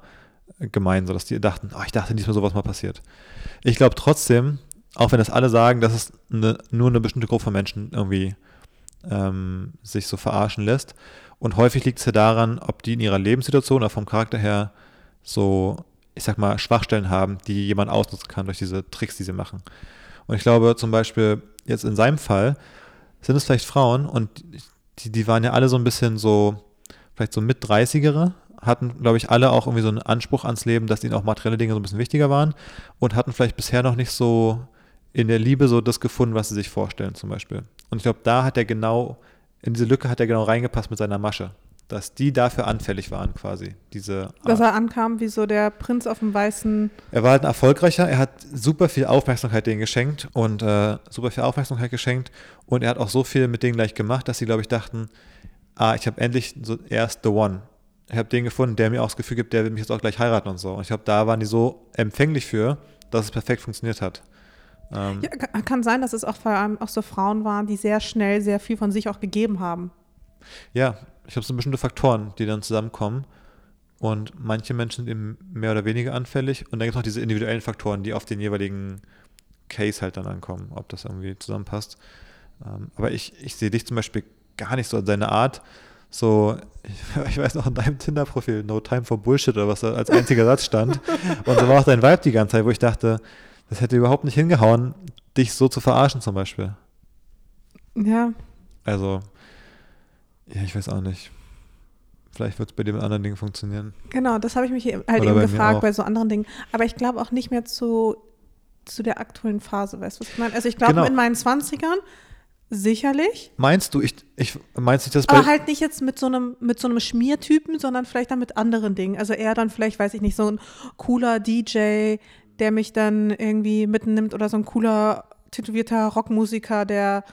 gemein, so dass die dachten, oh, ich dachte, diesmal sowas mal passiert. Ich glaube trotzdem, auch wenn das alle sagen, dass es eine, nur eine bestimmte Gruppe von Menschen irgendwie ähm, sich so verarschen lässt. Und häufig liegt es ja daran, ob die in ihrer Lebenssituation oder vom Charakter her so, ich sag mal, Schwachstellen haben, die jemand ausnutzen kann durch diese Tricks, die sie machen. Und ich glaube zum Beispiel, jetzt in seinem Fall, sind es vielleicht Frauen und die, die waren ja alle so ein bisschen so, vielleicht so mit 30ere, hatten, glaube ich, alle auch irgendwie so einen Anspruch ans Leben, dass ihnen auch materielle Dinge so ein bisschen wichtiger waren und hatten vielleicht bisher noch nicht so in der Liebe so das gefunden, was sie sich vorstellen, zum Beispiel. Und ich glaube, da hat er genau, in diese Lücke hat er genau reingepasst mit seiner Masche. Dass die dafür anfällig waren, quasi. Diese Dass er ankam wie so der Prinz auf dem weißen. Er war halt ein erfolgreicher, er hat super viel Aufmerksamkeit denen geschenkt und äh, super viel Aufmerksamkeit geschenkt und er hat auch so viel mit denen gleich gemacht, dass sie, glaube ich, dachten, ah, ich habe endlich so erst the one. Ich habe den gefunden, der mir auch das Gefühl gibt, der will mich jetzt auch gleich heiraten und so. Und ich glaube, da waren die so empfänglich für, dass es perfekt funktioniert hat. Ähm, Ja, ka- kann sein, dass es auch vor allem auch so Frauen waren, die sehr schnell sehr viel von sich auch gegeben haben. Ja, ich es sind bestimmte Faktoren, die dann zusammenkommen. Und manche Menschen sind eben mehr oder weniger anfällig. Und dann gibt es noch diese individuellen Faktoren, die auf den jeweiligen Case halt dann ankommen, ob das irgendwie zusammenpasst. Ähm, aber ich, ich sehe dich zum Beispiel gar nicht so in deine Art. So, ich, ich weiß noch in deinem Tinder-Profil, No Time for Bullshit oder was da als einziger Satz stand. Und so war auch dein Vibe die ganze Zeit, wo ich dachte, das hätte überhaupt nicht hingehauen, dich so zu verarschen zum Beispiel. Ja, Also, ja, ich weiß auch nicht. Vielleicht wird es bei mit anderen Dingen funktionieren. genau, das habe ich mich halt Oder eben bei gefragt bei so anderen Dingen. Aber ich glaube auch nicht mehr zu, zu der aktuellen Phase, weißt du, was ich meine? Also ich glaube Genau. in meinen 20ern sicherlich, Meinst du, ich, ich meinst du, dass bei, aber halt nicht jetzt mit so einem mit so einem Schmiertypen, sondern vielleicht dann mit anderen Dingen. Also eher dann vielleicht, weiß ich nicht, so ein cooler DJ, der mich dann irgendwie mitnimmt oder so ein cooler tätowierter Rockmusiker, der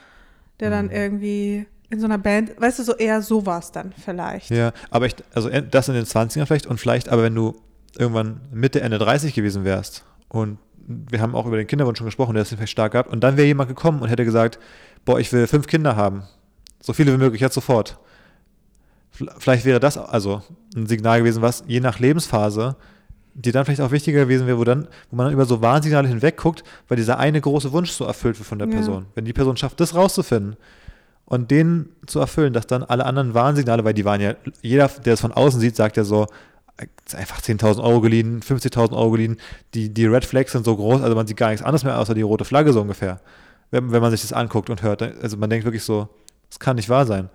der dann Mhm. irgendwie in so einer Band, weißt du, so eher sowas dann vielleicht. Ja, aber ich, also das in den 20ern vielleicht und vielleicht, aber wenn du irgendwann Mitte, Ende 30 gewesen wärst und wir haben auch über den Kinderwunsch schon gesprochen, der ist vielleicht stark gehabt und dann wäre jemand gekommen und hätte gesagt, boah, ich will fünf Kinder haben. So viele wie möglich, jetzt sofort. Vielleicht wäre das also ein Signal gewesen, was je nach Lebensphase die dann vielleicht auch wichtiger gewesen wäre, wo, dann, wo man dann über so Warnsignale hinwegguckt, weil dieser eine große Wunsch so erfüllt wird von der Ja. Person. Wenn die Person schafft, das rauszufinden und den zu erfüllen, dass dann alle anderen Warnsignale, weil die waren ja, jeder, der es von außen sieht, sagt ja so, ist einfach 10.000 Euro geliehen, 50.000 Euro geliehen, die, die Red Flags sind so groß, also man sieht gar nichts anderes mehr außer die rote Flagge so ungefähr, wenn, wenn man sich das anguckt und hört. Also man denkt wirklich so, das kann nicht wahr sein.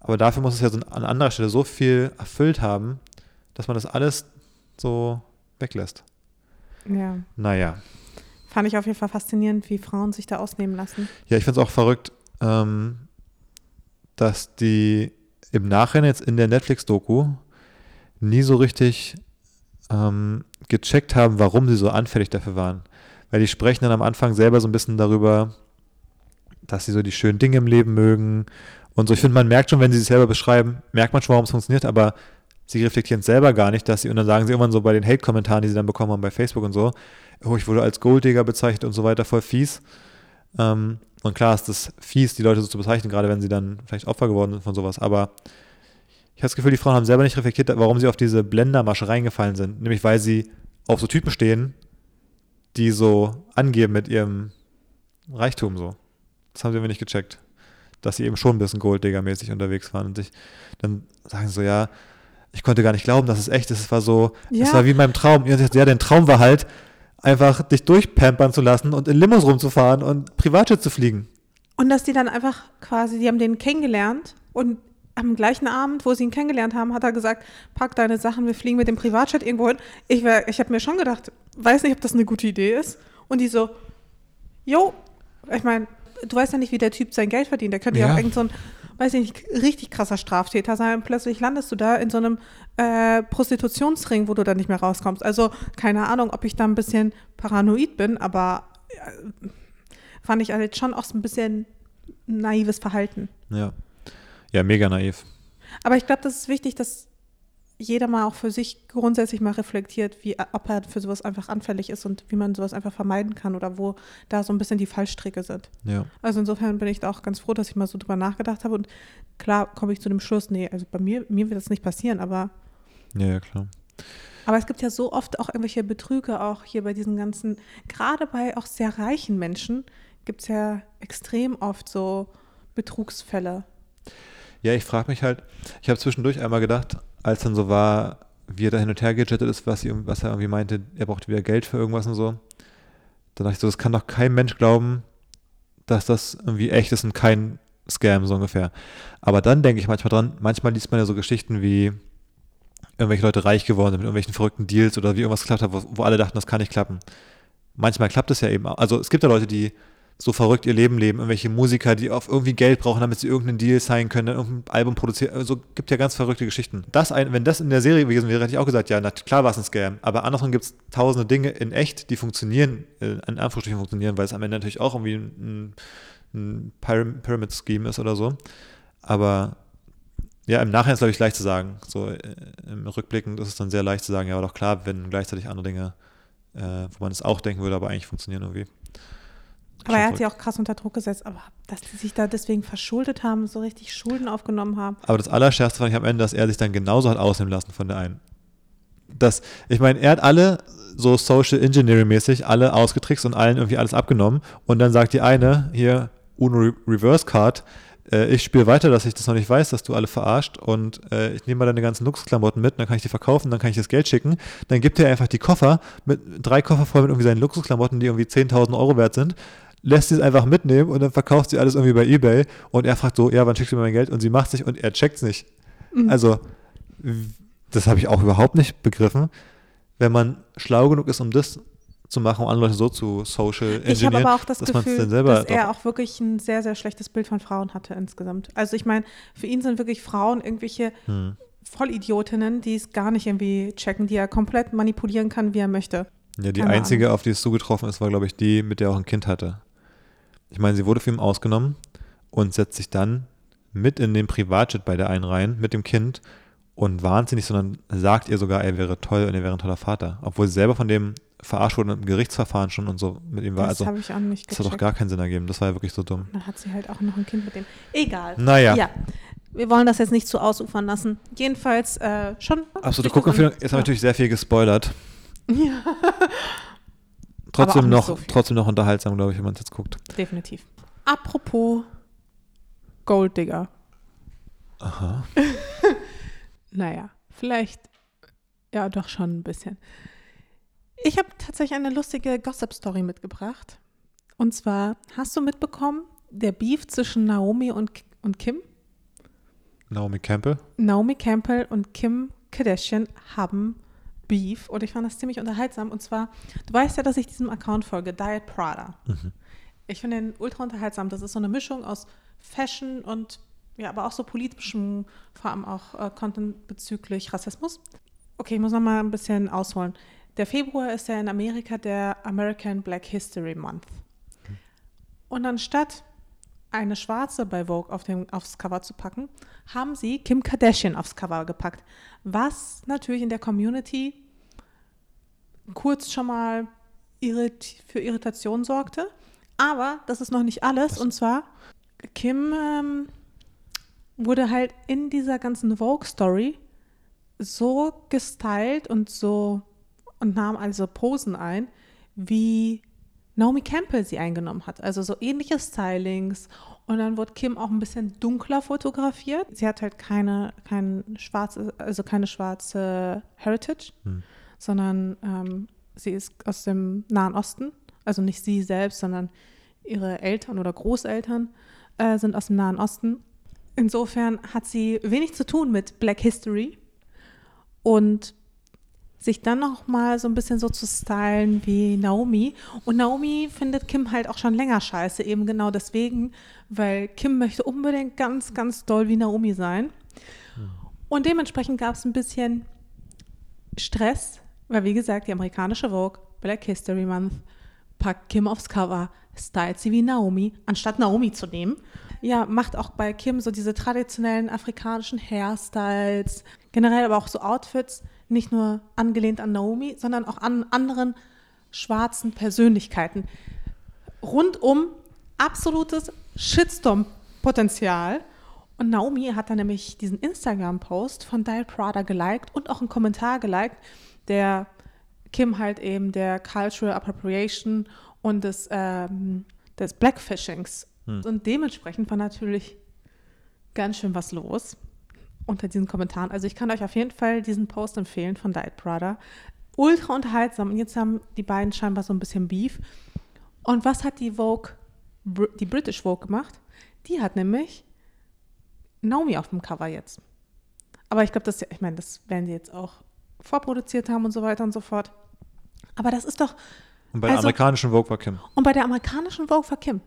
Aber dafür muss es ja so an anderer Stelle so viel erfüllt haben, dass man das alles so weglässt. Ja. Naja. Fand ich auf jeden Fall faszinierend, wie Frauen sich da ausnehmen lassen. Ja, ich finde es auch verrückt, ähm, dass die im Nachhinein jetzt in der Netflix-Doku nie so richtig ähm, gecheckt haben, warum sie so anfällig dafür waren. Weil die sprechen dann am Anfang selber so ein bisschen darüber, dass sie so die schönen Dinge im Leben mögen. Und so, ich finde, man merkt schon, wenn sie sich selber beschreiben, merkt man schon, warum es funktioniert, aber sie reflektieren es selber gar nicht, dass sie, und dann sagen sie irgendwann so bei den Hate-Kommentaren, die sie dann bekommen haben bei Facebook und so, oh, ich wurde als Golddigger bezeichnet und so weiter, voll fies. Ähm, und klar ist das fies, die Leute so zu bezeichnen, gerade wenn sie dann vielleicht Opfer geworden sind von sowas, aber ich habe das Gefühl, die Frauen haben selber nicht reflektiert, warum sie auf diese Blendermasche reingefallen sind. Nämlich, weil sie auf so Typen stehen, die so angeben mit ihrem Reichtum so. Das haben sie irgendwie nicht gecheckt. Dass sie eben schon ein bisschen Golddigger-mäßig unterwegs waren und sich dann sagen so, ja, ich konnte gar nicht glauben, dass es echt ist. Es war so, Ja. es war wie in meinem Traum. Ja, der Traum war halt, einfach dich durchpampern zu lassen und in Limos rumzufahren und Privatjet zu fliegen. Und dass die dann einfach quasi, die haben den kennengelernt und am gleichen Abend, wo sie ihn kennengelernt haben, hat er gesagt, pack deine Sachen, wir fliegen mit dem Privatjet irgendwo hin. Ich, wär- ich habe mir schon gedacht, weiß nicht, ob das eine gute Idee ist. Und die so, jo, ich meine, du weißt ja nicht, wie der Typ sein Geld verdient. Der könnte ja, Ja. auch irgend so ein, weiß ich nicht, richtig krasser Straftäter sein. Plötzlich landest du da in so einem äh, Prostitutionsring, wo du dann nicht mehr rauskommst. Also keine Ahnung, ob ich da ein bisschen paranoid bin, aber äh, fand ich halt schon auch so ein bisschen naives Verhalten. Ja. Ja, mega naiv. Aber ich glaube, das ist wichtig, dass jeder mal auch für sich grundsätzlich mal reflektiert, wie, ob er für sowas einfach anfällig ist und wie man sowas einfach vermeiden kann oder wo da so ein bisschen die Fallstricke sind. Ja. Also insofern bin ich da auch ganz froh, dass ich mal so drüber nachgedacht habe und klar komme ich zu dem Schluss, nee, also bei mir, mir wird das nicht passieren, aber, Ja, ja, klar. aber es gibt ja so oft auch irgendwelche Betrüge auch hier bei diesen ganzen, gerade bei auch sehr reichen Menschen gibt es ja extrem oft so Betrugsfälle. Ja, ich frage mich halt, ich habe zwischendurch einmal gedacht, als dann so war, wie er da hin und her gejettet ist, was, was er irgendwie meinte, er braucht wieder Geld für irgendwas und so. Dann dachte ich so, das kann doch kein Mensch glauben, dass das irgendwie echt ist und kein Scam, so ungefähr. Aber dann denke ich manchmal dran, manchmal liest man ja so Geschichten wie irgendwelche Leute reich geworden sind mit irgendwelchen verrückten Deals oder wie irgendwas geklappt hat, wo, wo alle dachten, das kann nicht klappen. Manchmal klappt es ja eben auch. Also es gibt ja Leute, die so verrückt ihr Leben leben, irgendwelche Musiker, die auf irgendwie Geld brauchen, damit sie irgendeinen Deal sein können, irgendein Album produzieren. Also gibt ja ganz verrückte Geschichten. Das ein, wenn das in der Serie gewesen wäre, hätte ich auch gesagt, ja, na, klar war es ein Scam. Aber andersrum gibt es tausende Dinge in echt, die funktionieren, äh, in Anführungsstrichen funktionieren, weil es am Ende natürlich auch irgendwie ein, ein Pyram- Pyramid-Scheme ist oder so. Aber ja, im Nachhinein ist glaube ich leicht zu sagen. So äh, im Rückblickend ist es dann sehr leicht zu sagen, ja, aber doch klar, wenn gleichzeitig andere Dinge, äh, wo man es auch denken würde, aber eigentlich funktionieren irgendwie. Aber er hat sie auch krass unter Druck gesetzt. Aber dass die sich da deswegen verschuldet haben, so richtig Schulden aufgenommen haben. Aber das Allerschärfste fand ich am Ende, dass er sich dann genauso hat ausnehmen lassen von der einen. Das, ich meine, er hat alle so Social Engineering mäßig alle ausgetrickst und allen irgendwie alles abgenommen. Und dann sagt die eine, hier, Uno Re Reverse Card, äh, ich spiele weiter, dass ich das noch nicht weiß, dass du alle verarscht und äh, ich nehme mal deine ganzen Luxusklamotten mit, dann kann ich die verkaufen, dann kann ich das Geld schicken. Dann gibt er einfach die Koffer, mit drei Koffer voll mit irgendwie seinen Luxusklamotten, die irgendwie 10.000 Euro wert sind, lässt sie es einfach mitnehmen und dann verkauft sie alles irgendwie bei Ebay und er fragt so, ja, wann schickst du mir mein Geld? Und sie macht sich und er checkt es nicht. Mhm. Also, das habe ich auch überhaupt nicht begriffen. Wenn man schlau genug ist, um das zu machen, um andere Leute so zu social Ich habe engineeren, aber auch das dass man es Gefühl, dann selber dass er auch wirklich ein sehr, sehr schlechtes Bild von Frauen hatte insgesamt. Also ich meine, für ihn sind wirklich Frauen irgendwelche Hm. Vollidiotinnen, die es gar nicht irgendwie checken, die er komplett manipulieren kann, wie er möchte. Ja, die Keine einzige, auf die es zugetroffen ist, war, glaube ich, die, mit der er auch ein Kind hatte. Ich meine, sie wurde für ihn ausgenommen und setzt sich dann mit in den Privatjet bei der einen rein, mit dem Kind und warnt sie nicht, sondern sagt ihr sogar, er wäre toll und er wäre ein toller Vater. Obwohl sie selber von dem verarscht wurde im Gerichtsverfahren schon und so mit ihm war. das Also, habe ich auch nicht das hat doch gar keinen Sinn ergeben. Das war ja wirklich so dumm. Dann hat sie halt auch noch ein Kind mit dem. Egal. Naja. Ja. Wir wollen das jetzt nicht zu ausufern lassen. Jedenfalls äh, schon. Absolute Guckempfehlung. Jetzt haben wir natürlich sehr viel gespoilert. Ja, Trotzdem noch, so trotzdem noch unterhaltsam, glaube ich, wenn man es jetzt guckt. definitiv. Apropos Golddigger. Aha. Naja, vielleicht ja doch schon ein bisschen. Ich habe tatsächlich eine lustige Gossip-Story mitgebracht. Und zwar, hast du mitbekommen, der Beef zwischen Naomi und, und Kim? Naomi Campbell. Naomi Campbell und Kim Kardashian haben Beef und ich fand das ziemlich unterhaltsam. Und zwar, du weißt ja, dass ich diesem Account folge, Diet Prada. Mhm. Ich finde den ultra unterhaltsam. Das ist so eine Mischung aus Fashion und ja, aber auch so politischem, vor allem auch äh, Content bezüglich Rassismus. Okay, ich muss noch mal ein bisschen ausholen. Der Februar ist ja in Amerika der American Black History Month. Und anstatt eine Schwarze bei Vogue auf dem, aufs Cover zu packen, haben sie Kim Kardashian aufs Cover gepackt. Was natürlich in der Community kurz schon mal irrit für Irritation sorgte. Aber das ist noch nicht alles. Und zwar, Kim ähm, wurde halt in dieser ganzen Vogue-Story so gestylt und so und nahm also Posen ein, wie Naomi Campbell sie eingenommen hat. Also so ähnliche Stylings. Und dann wurde Kim auch ein bisschen dunkler fotografiert. Sie hat halt keine, kein schwarze, also keine schwarze Heritage, Hm. sondern ähm, sie ist aus dem Nahen Osten. Also nicht sie selbst, sondern ihre Eltern oder Großeltern äh, sind aus dem Nahen Osten. Insofern hat sie wenig zu tun mit Black History und sich dann noch mal so ein bisschen so zu stylen wie Naomi. Und Naomi findet Kim halt auch schon länger scheiße, eben genau deswegen, weil Kim möchte unbedingt ganz, ganz doll wie Naomi sein. Und dementsprechend gab es ein bisschen Stress, weil wie gesagt, die amerikanische Vogue, Black History Month, packt Kim aufs Cover, stylt sie wie Naomi, anstatt Naomi zu nehmen. Ja, macht auch bei Kim so diese traditionellen afrikanischen Hairstyles, generell aber auch so Outfits, nicht nur angelehnt an Naomi, sondern auch an anderen schwarzen Persönlichkeiten. Rundum absolutes Shitstorm-Potenzial. Und Naomi hat dann nämlich diesen Instagram-Post von Dial Prada geliked und auch einen Kommentar geliked, der Kim halt eben der Cultural Appropriation und des, ähm, des Blackfishings. Hm. Und dementsprechend war natürlich ganz schön was los unter diesen Kommentaren. Also ich kann euch auf jeden Fall diesen Post empfehlen von Diet Prada. Ultra unterhaltsam. Und jetzt haben die beiden scheinbar so ein bisschen Beef. Und was hat die Vogue, die British Vogue gemacht? Die hat nämlich Naomi auf dem Cover jetzt. Aber ich glaube, das, ich meine, das werden sie jetzt auch vorproduziert haben und so weiter und so fort. Aber das ist doch, Und bei der Also- amerikanischen Vogue war Kim. und bei der amerikanischen Vogue war Kim.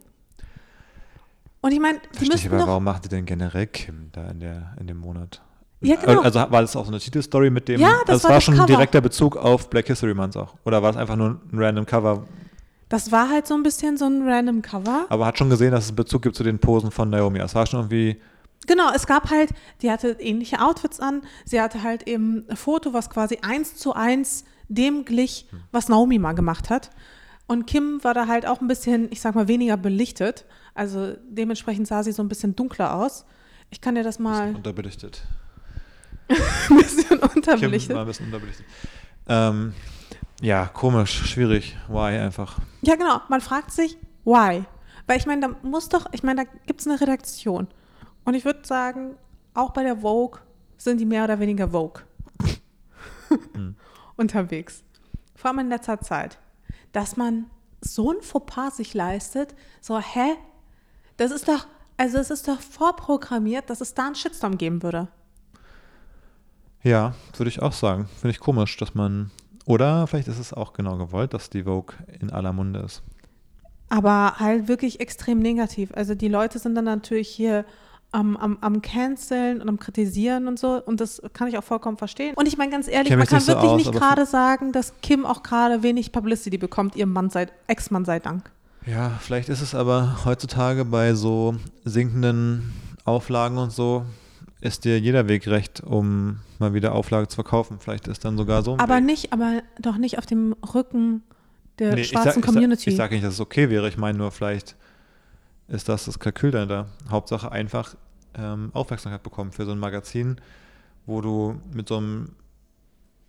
Und ich meine, die aber, doch, warum machte denn generell Kim da in, der, in dem Monat? Ja, genau. Also war das auch so eine Titelstory mit dem, Ja, also das es war war das schon ein Cover. direkter Bezug auf Black History Month auch? Oder war es einfach nur ein random Cover? das war halt so ein bisschen so ein random Cover. Aber hat schon gesehen, dass es Bezug gibt zu den Posen von Naomi. Das war schon irgendwie, Genau, es gab halt, die hatte ähnliche Outfits an. Sie hatte halt eben ein Foto, was quasi eins zu eins dem glich, was Naomi mal gemacht hat. Und Kim war da halt auch ein bisschen, ich sag mal, weniger belichtet. Also dementsprechend sah sie so ein bisschen dunkler aus. Ich kann dir das mal unterbelichtet. ein bisschen unterbelichtet. war ein bisschen unterbelichtet. Ähm, ja, komisch, schwierig. Why einfach? Ja, genau. Man fragt sich, why? Weil ich meine, da muss doch, ich meine, da gibt es eine Redaktion. Und ich würde sagen, auch bei der Vogue sind die mehr oder weniger Vogue unterwegs. Vor allem in letzter Zeit. Dass man so ein Fauxpas sich leistet, so, hä? Das ist doch, also es ist doch vorprogrammiert, dass es da einen Shitstorm geben würde. Ja, würde ich auch sagen. Finde ich komisch, dass man. Oder vielleicht ist es auch genau gewollt, dass die Vogue in aller Munde ist. Aber halt wirklich extrem negativ. Also die Leute sind dann natürlich hier am, am, am Canceln und am Kritisieren und so. Und das kann ich auch vollkommen verstehen. Und ich meine ganz ehrlich, man kann so wirklich aus, nicht gerade sagen, dass Kim auch gerade wenig Publicity bekommt, ihrem Mann sei, Ex-Mann sei Dank. Ja, vielleicht ist es aber heutzutage bei so sinkenden Auflagen und so, ist dir jeder Weg recht, um mal wieder Auflage zu verkaufen. Vielleicht ist dann sogar so. ein Aber Weg. nicht, aber doch nicht auf dem Rücken der Nee, schwarzen ich sag, Community. Ich sage sag nicht, dass es okay wäre. Ich meine nur, vielleicht ist das das Kalkül dahinter. Hauptsache einfach ähm, Aufmerksamkeit bekommen für so ein Magazin, wo du mit so einem,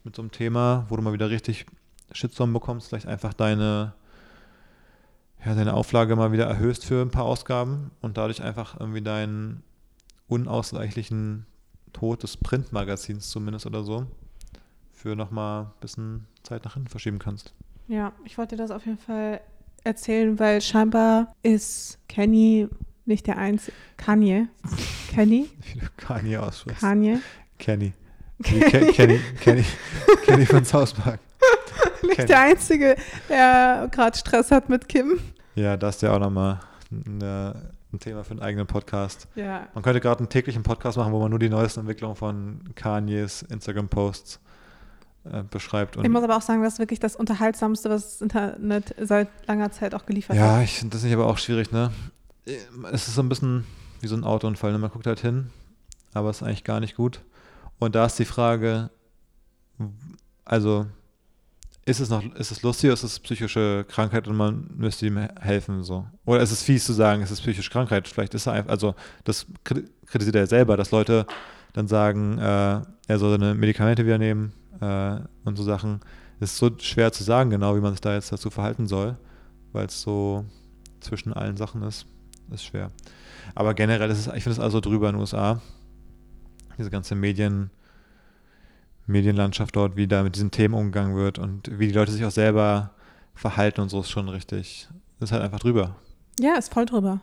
mit so einem Thema, wo du mal wieder richtig Shitstorm bekommst, vielleicht einfach deine, ja, deine Auflage mal wieder erhöhst für ein paar Ausgaben und dadurch einfach irgendwie deinen unausweichlichen Tod des Printmagazins zumindest oder so für nochmal ein bisschen Zeit nach hinten verschieben kannst. Ja, ich wollte das auf jeden Fall erzählen, weil scheinbar ist Kenny nicht der einzige. Kanye. Kenny? Wie du Kanye aussprichst. Kanye. Kenny. Wie Ke- Kenny, Kenny, Kenny von South Park. Nicht der Einzige, der gerade Stress hat mit Kim. Ja, das ist ja auch nochmal eine, ein Thema für einen eigenen Podcast. Ja. Man könnte gerade einen täglichen Podcast machen, wo man nur die neuesten Entwicklungen von Kanyes Instagram-Posts äh, beschreibt. Ich muss aber auch sagen, das ist wirklich das Unterhaltsamste, was das Internet seit langer Zeit auch geliefert ja, hat. ich finde das nicht aber auch schwierig, ne? Es ist so ein bisschen wie so ein Autounfall, ne? Man guckt halt hin, aber es ist eigentlich gar nicht gut. Und da ist die Frage, also ist es noch, ist es lustig oder ist es psychische Krankheit und man müsste ihm helfen so? Oder ist es fies zu sagen, es ist psychische Krankheit? Vielleicht ist er einfach, also das kri- kritisiert er selber, dass Leute dann sagen, äh, er soll seine Medikamente wieder nehmen äh, und so Sachen. Es ist so schwer zu sagen, genau wie man sich da jetzt dazu verhalten soll, weil es so zwischen allen Sachen ist. Ist schwer. Aber generell ist es, ich finde es also drüber in den USA. Diese ganze Medien, Medienlandschaft dort, wie da mit diesen Themen umgegangen wird und wie die Leute sich auch selber verhalten und so ist schon richtig. Ist halt einfach drüber. Ja, ist voll drüber.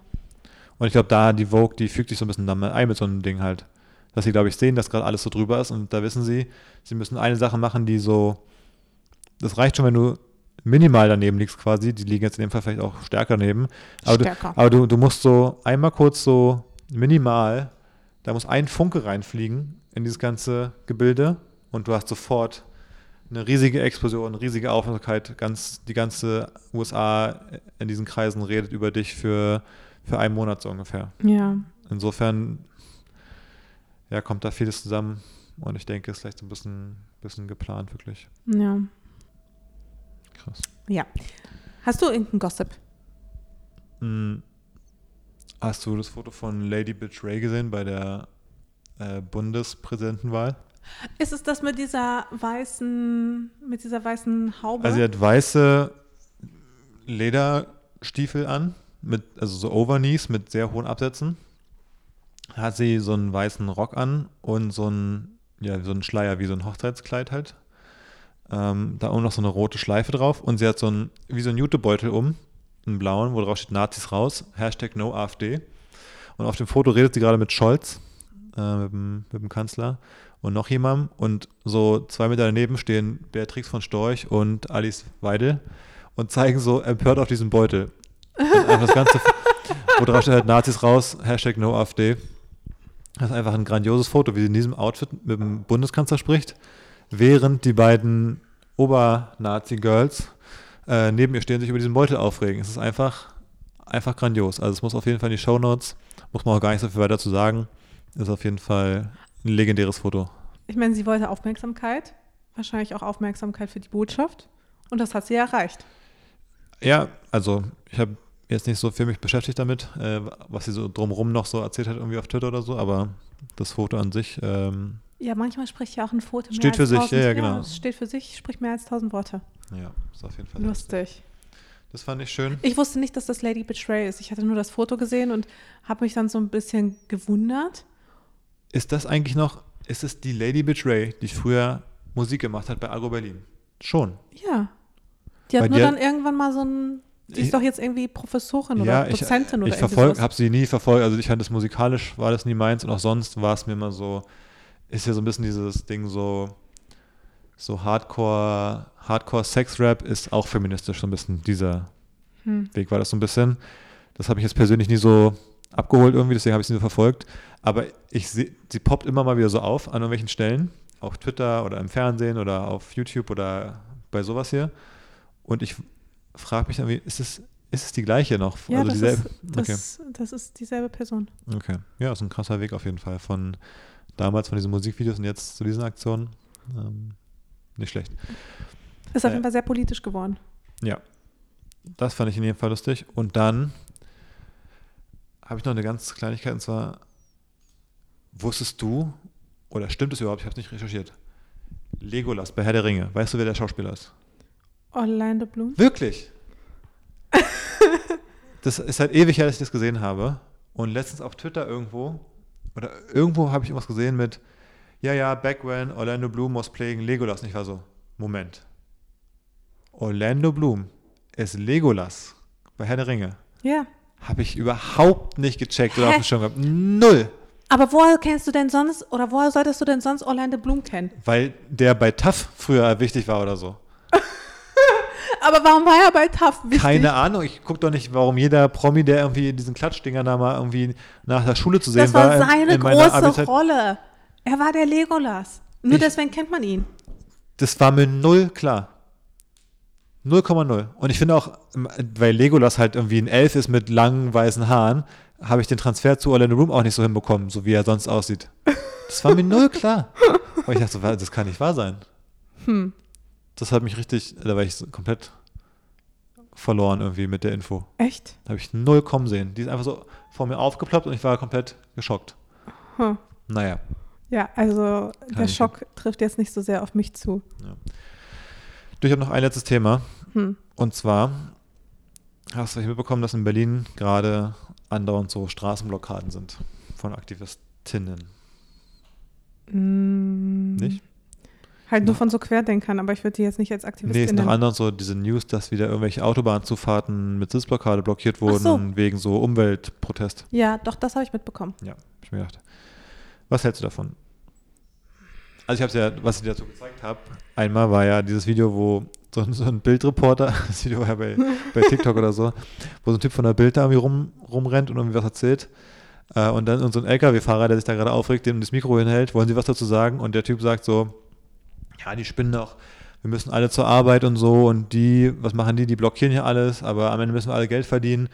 Und ich glaube, da die Vogue, die fügt sich so ein bisschen damit ein mit so einem Ding halt. Dass sie, glaube ich, sehen, dass gerade alles so drüber ist und da wissen sie, sie müssen eine Sache machen, die so, das reicht schon, wenn du minimal daneben liegst quasi, die liegen jetzt in dem Fall vielleicht auch stärker daneben, aber, du, Stärker. aber du, du musst so einmal kurz so minimal, da muss ein Funke reinfliegen in dieses ganze Gebilde und du hast sofort eine riesige Explosion, eine riesige Aufmerksamkeit, ganz, die ganze USA in diesen Kreisen redet über dich für, für einen Monat so ungefähr. Ja. Insofern ja, kommt da vieles zusammen und ich denke, es ist vielleicht so ein bisschen, bisschen geplant, wirklich. Ja. Krass. Ja. Hast du irgendeinen Gossip? Hm. Hast du das Foto von Lady Bitch Ray gesehen bei der äh, Bundespräsidentenwahl? Ist es das mit dieser weißen, mit dieser weißen Haube? Also sie hat weiße Lederstiefel an, mit, also so Overknees mit sehr hohen Absätzen. Hat sie so einen weißen Rock an und so einen, ja, so einen Schleier wie so ein Hochzeitskleid halt. Ähm, da oben noch so eine rote Schleife drauf und sie hat so einen, wie so einen Jutebeutel um, einen blauen, wo drauf steht Nazis raus, Hashtag No AfD. Und auf dem Foto redet sie gerade mit Scholz, äh, mit, dem, mit dem Kanzler und noch jemandem. Und so zwei Meter daneben stehen Beatrix von Storch und Alice Weidel und zeigen so empört auf diesen Beutel. Und einfach das Ganze, wo drauf steht halt Nazis raus, Hashtag No AfD. Das ist einfach ein grandioses Foto, wie sie in diesem Outfit mit dem Bundeskanzler spricht, während die beiden Ober-Nazi-Girls äh, neben ihr stehen sich über diesen Beutel aufregen. Es ist einfach, einfach grandios. Also es muss auf jeden Fall in die Shownotes, muss man auch gar nicht so viel weiter zu sagen. Ist auf jeden Fall ein legendäres Foto. ich meine, sie wollte Aufmerksamkeit. Wahrscheinlich auch Aufmerksamkeit für die Botschaft. Und das hat sie erreicht. Ja, also ich habe jetzt nicht so viel mich beschäftigt damit, äh, was sie so drumrum noch so erzählt hat, irgendwie auf Twitter oder so, aber das Foto an sich, ähm, Ja, manchmal spricht ja auch ein Foto mehr Steht für sich, 1000 ja, ja, genau. es steht für sich, spricht mehr als tausend Worte. ja, ist auf jeden Fall Lustig. Das fand ich schön. Ich wusste nicht, dass das Lady Betray ist. Ich hatte nur das Foto gesehen und habe mich dann so ein bisschen gewundert. Ist das eigentlich noch, ist es die Lady Betray, die früher Musik gemacht hat bei Agro Berlin? Schon. Ja. Die hat Weil nur die dann hat- irgendwann mal so ein. Die ist Ich- doch jetzt irgendwie Professorin ja, oder ich, Dozentin oder ich irgendwie verfolg, sowas. habe sie nie verfolgt. Also ich fand das musikalisch, war das nie meins und auch sonst war es mir immer so, ist ja so ein bisschen dieses Ding so, so Hardcore, Hardcore Sex Rap ist auch feministisch so ein bisschen dieser Hm. Weg war das so ein bisschen. Das habe ich jetzt persönlich nie so abgeholt irgendwie, deswegen habe ich sie so verfolgt. Aber ich sehe, sie poppt immer mal wieder so auf an irgendwelchen Stellen, auf Twitter oder im Fernsehen oder auf YouTube oder bei sowas hier. Und ich frage mich dann, wie, ist es, ist es die gleiche noch? Ja, das, dieselbe? ist, das, das ist dieselbe Person. okay. okay. Ja, ist ein krasser Weg auf jeden Fall. Von damals von diesen Musikvideos und jetzt zu diesen Aktionen. Ähm, nicht schlecht. Ist auf Äh. jeden Fall sehr politisch geworden. Ja, das fand ich in jedem Fall lustig. Und dann habe ich noch eine ganz Kleinigkeit und zwar, wusstest du, oder stimmt es überhaupt, ich habe es nicht recherchiert, Legolas bei Herr der Ringe, weißt du, wer der Schauspieler ist? Orlando Bloom. Wirklich? das ist halt ewig her, dass ich das gesehen habe. Und letztens auf Twitter irgendwo, oder irgendwo habe ich irgendwas gesehen mit, ja, ja, back when Orlando Bloom was playing Legolas. Und ich war so, Moment. Orlando Bloom ist Legolas bei Herr der Ringe. Ja. Habe ich überhaupt nicht gecheckt oder Hä? auf dem Schirm gehabt. Null. Aber woher kennst du denn sonst, oder woher solltest du denn sonst Orlando Bloom kennen? Weil der bei TAF früher wichtig war oder so. Aber warum war er bei TAF wichtig? Keine Ahnung, ich gucke doch nicht, warum jeder Promi, der irgendwie diesen Klatschdinger da mal irgendwie nach der Schule zu sehen Das war in- seine in meiner große Abi-Zeit. Rolle. Er war der Legolas. Nur Ich- deswegen kennt man ihn. Das war mir null klar. 0,0. Und ich finde auch, weil Legolas halt irgendwie ein Elf ist mit langen weißen Haaren, habe ich den Transfer zu Orlando Bloom auch nicht so hinbekommen, so wie er sonst aussieht. Das war mir null klar. Und ich dachte so, das kann nicht wahr sein. Hm. Das hat mich richtig, da war ich komplett verloren irgendwie mit der Info. Echt? Da habe ich null kommen sehen. Die ist einfach so vor mir aufgeploppt und ich war komplett geschockt. Hm. Naja. Ja, also der ich- Schock trifft jetzt nicht so sehr auf mich zu. Du, ich habe noch ein letztes Thema. Hm. Und zwar hast du mitbekommen, dass in Berlin gerade andauernd so Straßenblockaden sind von Aktivistinnen. Mm, Nicht? Halt nur von so Querdenkern, aber ich würde die jetzt nicht als Nee, Aktivistin ist noch nennen. andauernd so diese News, dass wieder irgendwelche Autobahnzufahrten mit Sitzblockade blockiert wurden, so. wegen so Umweltprotest. Ja, doch, das habe ich mitbekommen. Ja, hab ich mir gedacht. Was hältst du davon? Also ich habe ja, was ich dir dazu gezeigt habe, einmal war ja dieses Video, wo so, ein- so ein Bildreporter, das Video war ja bei, bei TikTok oder so, wo so ein Typ von der Bild da irgendwie rum, rumrennt und irgendwie was erzählt. Äh, und dann und so ein LKW-Fahrer, der sich da gerade aufregt, dem das Mikro hinhält, wollen sie was dazu sagen? Und der Typ sagt so, ja, die spinnen doch, wir müssen alle zur Arbeit und so und die, was machen die? Die blockieren hier alles, aber am Ende müssen wir alle Geld verdienen.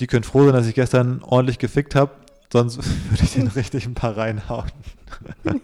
Die können froh sein, dass ich gestern ordentlich gefickt habe, sonst würde ich den richtig ein paar reinhauen.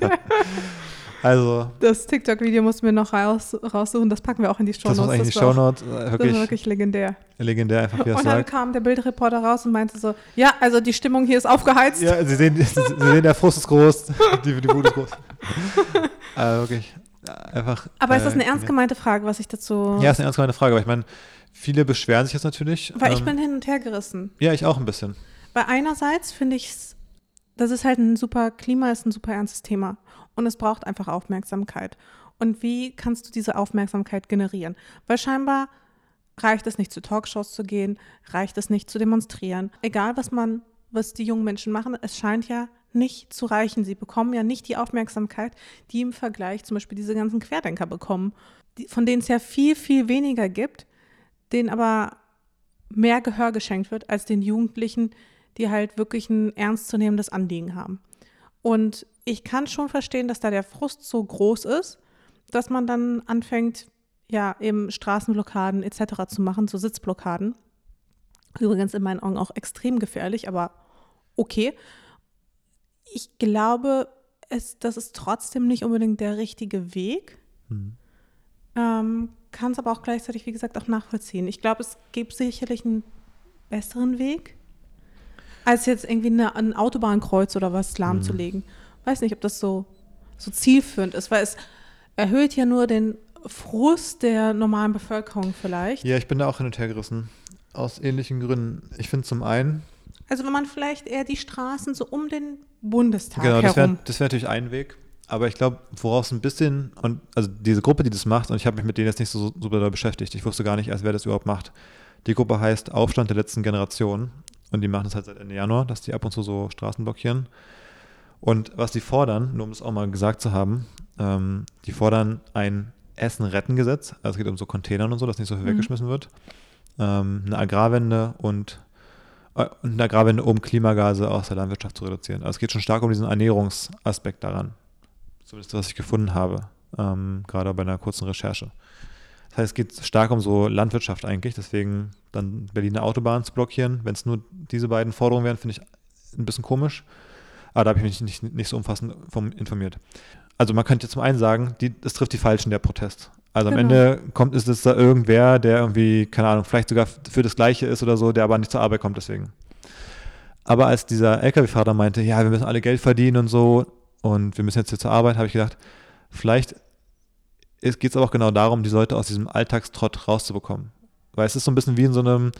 also, Das TikTok-Video mussten wir noch raus, raussuchen, das packen wir auch in die Show das muss eigentlich die war auch- Shownotes äh, Das wirklich, war wirklich legendär. legendär, einfach wie es Und dann sagt. kam der Bildreporter raus und meinte so, ja, also die Stimmung hier ist aufgeheizt. Ja, Sie sehen, Sie sehen, der Frust ist groß, die, die Wut ist groß. äh, wirklich, äh, einfach. Aber ist das äh, eine ernst gemeinte Frage, was ich dazu... Ja, ist eine ernst gemeinte Frage, aber ich meine, viele beschweren sich jetzt natürlich. Weil ich ähm, bin hin und her gerissen. Ja, ich auch ein bisschen. Weil einerseits finde ich das ist halt ein super, Klima ist ein super ernstes Thema und es braucht einfach Aufmerksamkeit. Und wie kannst du diese Aufmerksamkeit generieren? Weil scheinbar reicht es nicht zu Talkshows zu gehen, reicht es nicht zu demonstrieren. Egal was man, was die jungen Menschen machen, es scheint ja nicht zu reichen. Sie bekommen ja nicht die Aufmerksamkeit, die im Vergleich zum Beispiel diese ganzen Querdenker bekommen, die, von denen es ja viel, viel weniger gibt, denen aber mehr Gehör geschenkt wird als den Jugendlichen, die halt wirklich ein ernstzunehmendes Anliegen haben. Und ich kann schon verstehen, dass da der Frust so groß ist, dass man dann anfängt, ja, eben Straßenblockaden etc. zu machen, so Sitzblockaden. Übrigens in meinen Augen auch extrem gefährlich, aber okay. Ich glaube, es, das ist trotzdem nicht unbedingt der richtige Weg. Hm. Ähm, kann es aber auch gleichzeitig, wie gesagt, auch nachvollziehen. Ich glaube, es gibt sicherlich einen besseren Weg, als jetzt irgendwie eine, ein Autobahnkreuz oder was lahmzulegen. Weiß nicht, ob das so, so zielführend ist, weil es erhöht ja nur den Frust der normalen Bevölkerung vielleicht. Ja, ich bin da auch hin und her gerissen. Aus ähnlichen Gründen. Ich finde zum einen, Also wenn man vielleicht eher die Straßen so um den Bundestag genau, das wäre herum. das wär natürlich ein Weg. Aber ich glaube, woraus ein bisschen, und also diese Gruppe, die das macht, und ich habe mich mit denen jetzt nicht so super doll beschäftigt, ich wusste gar nicht erst, wer das überhaupt macht. Die Gruppe heißt Aufstand der letzten Generation und die machen das halt seit Ende Januar, dass die ab und zu so Straßen blockieren. Und was die fordern, nur um es auch mal gesagt zu haben, ähm, die fordern ein Essen-Retten-Gesetz, also es geht um so Containern und so, dass nicht so viel Mhm. weggeschmissen wird, ähm, eine Agrarwende und, äh, eine Agrarwende, um Klimagase aus der Landwirtschaft zu reduzieren. Also es geht schon stark um diesen Ernährungsaspekt daran. Zumindest was ich gefunden habe, ähm, gerade bei einer kurzen Recherche. Das heißt, es geht stark um so Landwirtschaft eigentlich, deswegen dann Berliner Autobahn zu blockieren. Wenn es nur diese beiden Forderungen wären, finde ich ein bisschen komisch. Aber da habe ich mich nicht, nicht so umfassend vom informiert. Also man könnte zum einen sagen, die, das trifft die Falschen, der Protest. Also am Genau. Ende kommt ist es da irgendwer, der irgendwie, keine Ahnung, vielleicht sogar für das Gleiche ist oder so, der aber nicht zur Arbeit kommt deswegen. Aber als dieser LKW-Fahrer meinte, ja, wir müssen alle Geld verdienen und so und wir müssen jetzt hier zur Arbeit, habe ich gedacht, vielleicht geht es aber auch genau darum, die Leute aus diesem Alltagstrott rauszubekommen. Weil es ist so ein bisschen wie in so einem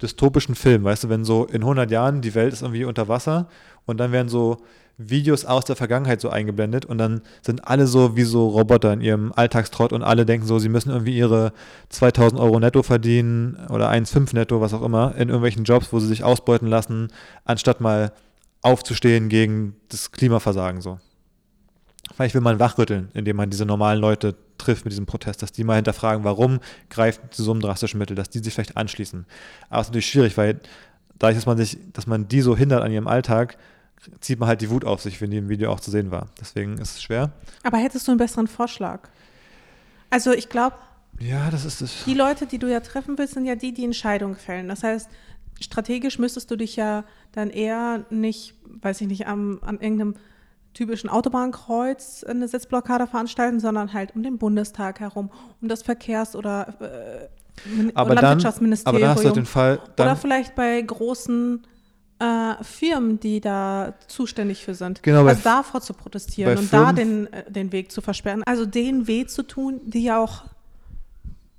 dystopischen Film, weißt du, wenn so in 100 Jahren die Welt ist irgendwie unter Wasser und dann werden so Videos aus der Vergangenheit so eingeblendet und dann sind alle so wie so Roboter in ihrem Alltagstrott und alle denken so, sie müssen irgendwie ihre 2000 Euro netto verdienen oder 1,5 netto, was auch immer, in irgendwelchen Jobs, wo sie sich ausbeuten lassen, anstatt mal aufzustehen gegen das Klimaversagen so. Vielleicht will man wachrütteln, indem man diese normalen Leute trifft mit diesem Protest, dass die mal hinterfragen, warum greift zu so einem drastischen Mittel, dass die sich vielleicht anschließen. Aber es ist natürlich schwierig, weil dadurch, dass man sich, dass man die so hindert an ihrem Alltag, zieht man halt die Wut auf sich, wie in dem Video auch zu sehen war. Deswegen ist es schwer. Aber hättest du einen besseren Vorschlag? Also ich glaube, Ja, das ist es. die Leute, die du ja treffen willst, sind ja die, die Entscheidungen fällen. Das heißt, strategisch müsstest du dich ja dann eher nicht, weiß ich nicht, am, an irgendeinem typischen Autobahnkreuz eine Sitzblockade veranstalten, sondern halt um den Bundestag herum, um das Verkehrs- oder äh, Aber dann, aber Landwirtschaftsministerium. dann hast du den Fall, oder vielleicht bei großen äh, Firmen, die da zuständig für sind. Genau, also davor zu protestieren und da Firmen- den, äh, den Weg zu versperren. Also den Weg zu tun, die ja auch,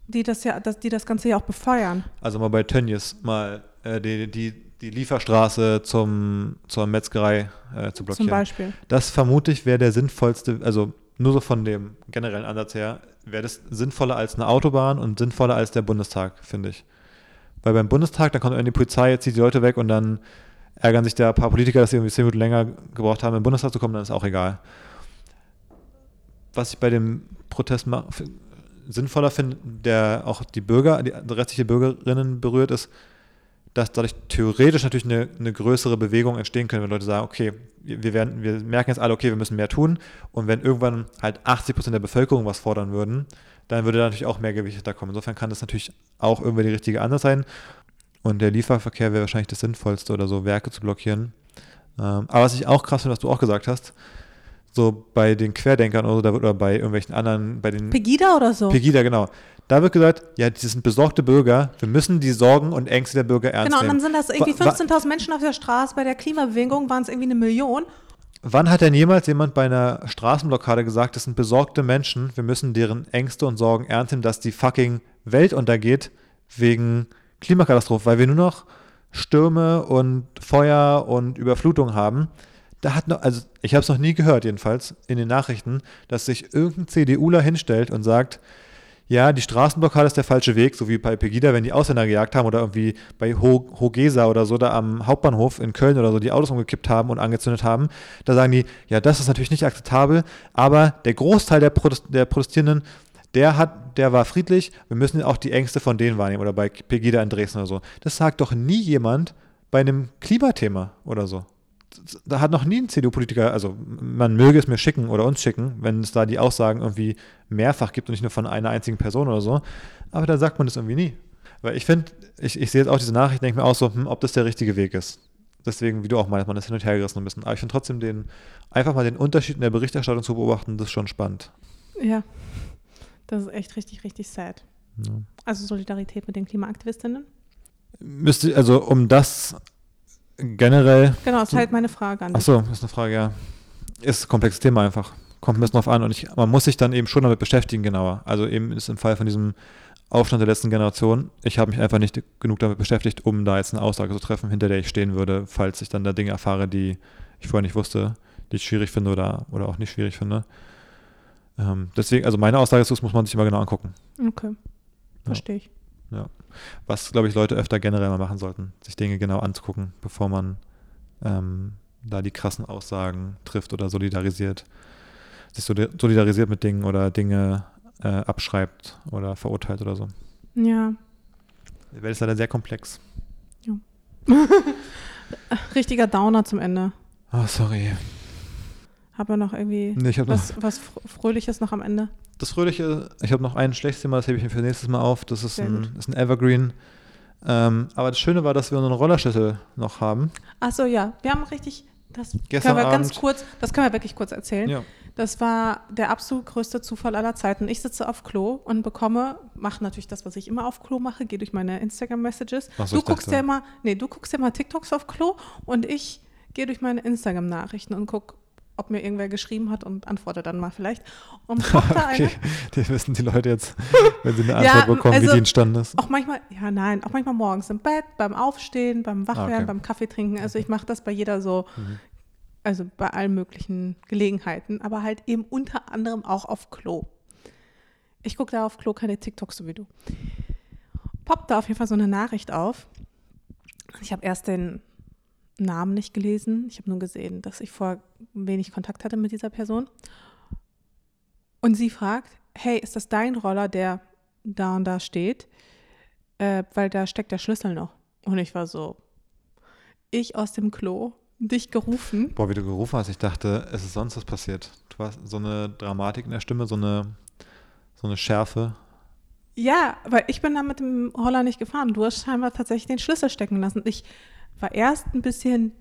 die das ja, das, die das Ganze ja auch befeuern. also mal bei Tönnies mal äh, die, die, die Lieferstraße zum, zur Metzgerei äh, zu Zum blockieren. Beispiel. Das vermute ich wäre der sinnvollste, also nur so von dem generellen Ansatz her, wäre das sinnvoller als eine Autobahn und sinnvoller als der Bundestag, finde ich. Weil beim Bundestag, da kommt irgendwie die Polizei, zieht die Leute weg und dann ärgern sich da ein paar Politiker, dass sie irgendwie zehn Minuten länger gebraucht haben, im Bundestag zu kommen, dann ist auch egal. Was ich bei dem Protest sinnvoller finde, der auch die Bürger, die restliche Bürgerinnen berührt, ist, dass dadurch theoretisch natürlich eine, eine größere Bewegung entstehen könnte, wenn Leute sagen, okay, wir, werden, wir merken jetzt alle, okay, wir müssen mehr tun. Und wenn irgendwann halt 80 Prozent der Bevölkerung was fordern würden, dann würde da natürlich auch mehr Gewicht da kommen. Insofern kann das natürlich auch irgendwie die richtige Ansatz sein. Und der Lieferverkehr wäre wahrscheinlich das Sinnvollste oder so, Werke zu blockieren. Ähm, aber was ich auch krass finde, was du auch gesagt hast, so bei den Querdenkern oder, so, oder bei irgendwelchen anderen, bei den Pegida oder so? Pegida, genau. Da wird gesagt, ja, die sind besorgte Bürger, wir müssen die Sorgen und Ängste der Bürger ernst Genau, und dann nehmen. sind das irgendwie Wa- wa- 15.000 Menschen auf der Straße. Bei der Klimabewegung waren es irgendwie eine Million. Wann hat denn jemals jemand bei einer Straßenblockade gesagt, das sind besorgte Menschen, wir müssen deren Ängste und Sorgen ernst nehmen, dass die fucking Welt untergeht wegen Klimakatastrophe, weil wir nur noch Stürme und Feuer und Überflutung haben. Da hat noch, also ich habe es noch nie gehört, jedenfalls in den Nachrichten, dass sich irgendein CDUler hinstellt und sagt, ja, die Straßenblockade ist der falsche Weg, so wie bei Pegida, wenn die Ausländer gejagt haben oder irgendwie bei Ho Hogesa oder so, da am Hauptbahnhof in Köln oder so, die Autos umgekippt haben und angezündet haben. Da sagen die, ja, das ist natürlich nicht akzeptabel, aber der Großteil der, Protest der Protestierenden, der hat, der war friedlich, wir müssen auch die Ängste von denen wahrnehmen oder bei Pegida in Dresden oder so. Das sagt doch nie jemand bei einem Klimathema oder so da hat noch nie ein CDU-Politiker, also man möge es mir schicken oder uns schicken, wenn es da die Aussagen irgendwie mehrfach gibt und nicht nur von einer einzigen Person oder so, aber da sagt man das irgendwie nie. Weil ich finde, ich, ich sehe jetzt auch diese Nachricht, denke mir auch so, hm, ob das der richtige Weg ist. Deswegen, wie du auch meinst, man ist hin und her gerissen ein bisschen. Aber ich finde trotzdem den, einfach mal den Unterschied in der Berichterstattung zu beobachten, das ist schon spannend. Ja, das ist echt richtig, richtig sad. Ja. Also Solidarität mit den Klimaaktivistinnen. Müsste, also um das generell Genau, das ist halt meine Frage an dich. Achso, ist eine Frage, ja. Ist ein komplexes Thema einfach. Kommt ein bisschen drauf an. Und ich, man muss sich dann eben schon damit beschäftigen, genauer. Also eben ist im Fall von diesem Aufstand der letzten Generation, ich habe mich einfach nicht genug damit beschäftigt, um da jetzt eine Aussage zu treffen, hinter der ich stehen würde, falls ich dann da Dinge erfahre, die ich vorher nicht wusste, die ich schwierig finde oder, oder auch nicht schwierig finde. Ähm, deswegen, also meine Aussage ist, das muss man sich immer genau angucken. Okay, verstehe ich. Was, glaube ich, Leute öfter generell mal machen sollten, sich Dinge genau anzugucken, bevor man ähm, da die krassen Aussagen trifft oder solidarisiert, sich soli- solidarisiert mit Dingen oder Dinge äh, abschreibt oder verurteilt oder so. Ja, Die Welt ist leider sehr komplex. richtiger Downer zum Ende. Oh, sorry. Haben wir noch irgendwie Nee, habe noch was, was Fr- Fröhliches noch am Ende? Das Fröhliche, ich habe noch ein schlechtes Thema, das hebe ich mir für nächstes Mal auf. Das ist, ein, ist ein Evergreen. Ähm, aber das Schöne war, dass wir unseren Rollerschlüssel noch haben. Achso, ja, wir haben richtig, das Gestern können wir ganz Abend- kurz, das können wir wirklich kurz erzählen. Ja. Das war der absolut größte Zufall aller Zeiten. Ich sitze auf Klo und bekomme, mache natürlich das, was ich immer auf Klo mache, gehe durch meine Instagram-Messages. So, Du guckst dachte- ja immer, nee, du guckst ja immer TikToks auf Klo und ich gehe durch meine Instagram-Nachrichten und gucke, ob mir irgendwer geschrieben hat und antworte dann mal vielleicht. Und kommt da Okay, die wissen die Leute jetzt, wenn sie eine Ja, Antwort bekommen, wie also- die entstanden ist. auch manchmal, ja nein, auch manchmal morgens im Bett, beim Aufstehen, beim Wachwerden, Ah, okay. beim Kaffee trinken. Also ich mache das bei jeder so, Mhm. also bei allen möglichen Gelegenheiten, aber halt eben unter anderem auch auf Klo. Ich gucke da auf Klo keine TikToks so wie du. Poppt da auf jeden Fall so eine Nachricht auf. Ich habe erst den Namen nicht gelesen. Ich habe nur gesehen, dass ich vorher wenig Kontakt hatte mit dieser Person. Und sie fragt, hey, ist das dein Roller, der da und da steht? Äh, weil da steckt der Schlüssel noch. Und ich war so, ich aus dem Klo, dich gerufen. Boah, wie du gerufen hast, ich dachte, es ist sonst was passiert. Du hast so eine Dramatik in der Stimme, so eine, so eine Schärfe. Ja, weil ich bin da mit dem Roller nicht gefahren. Du hast scheinbar tatsächlich den Schlüssel stecken lassen. Ich war erst ein bisschen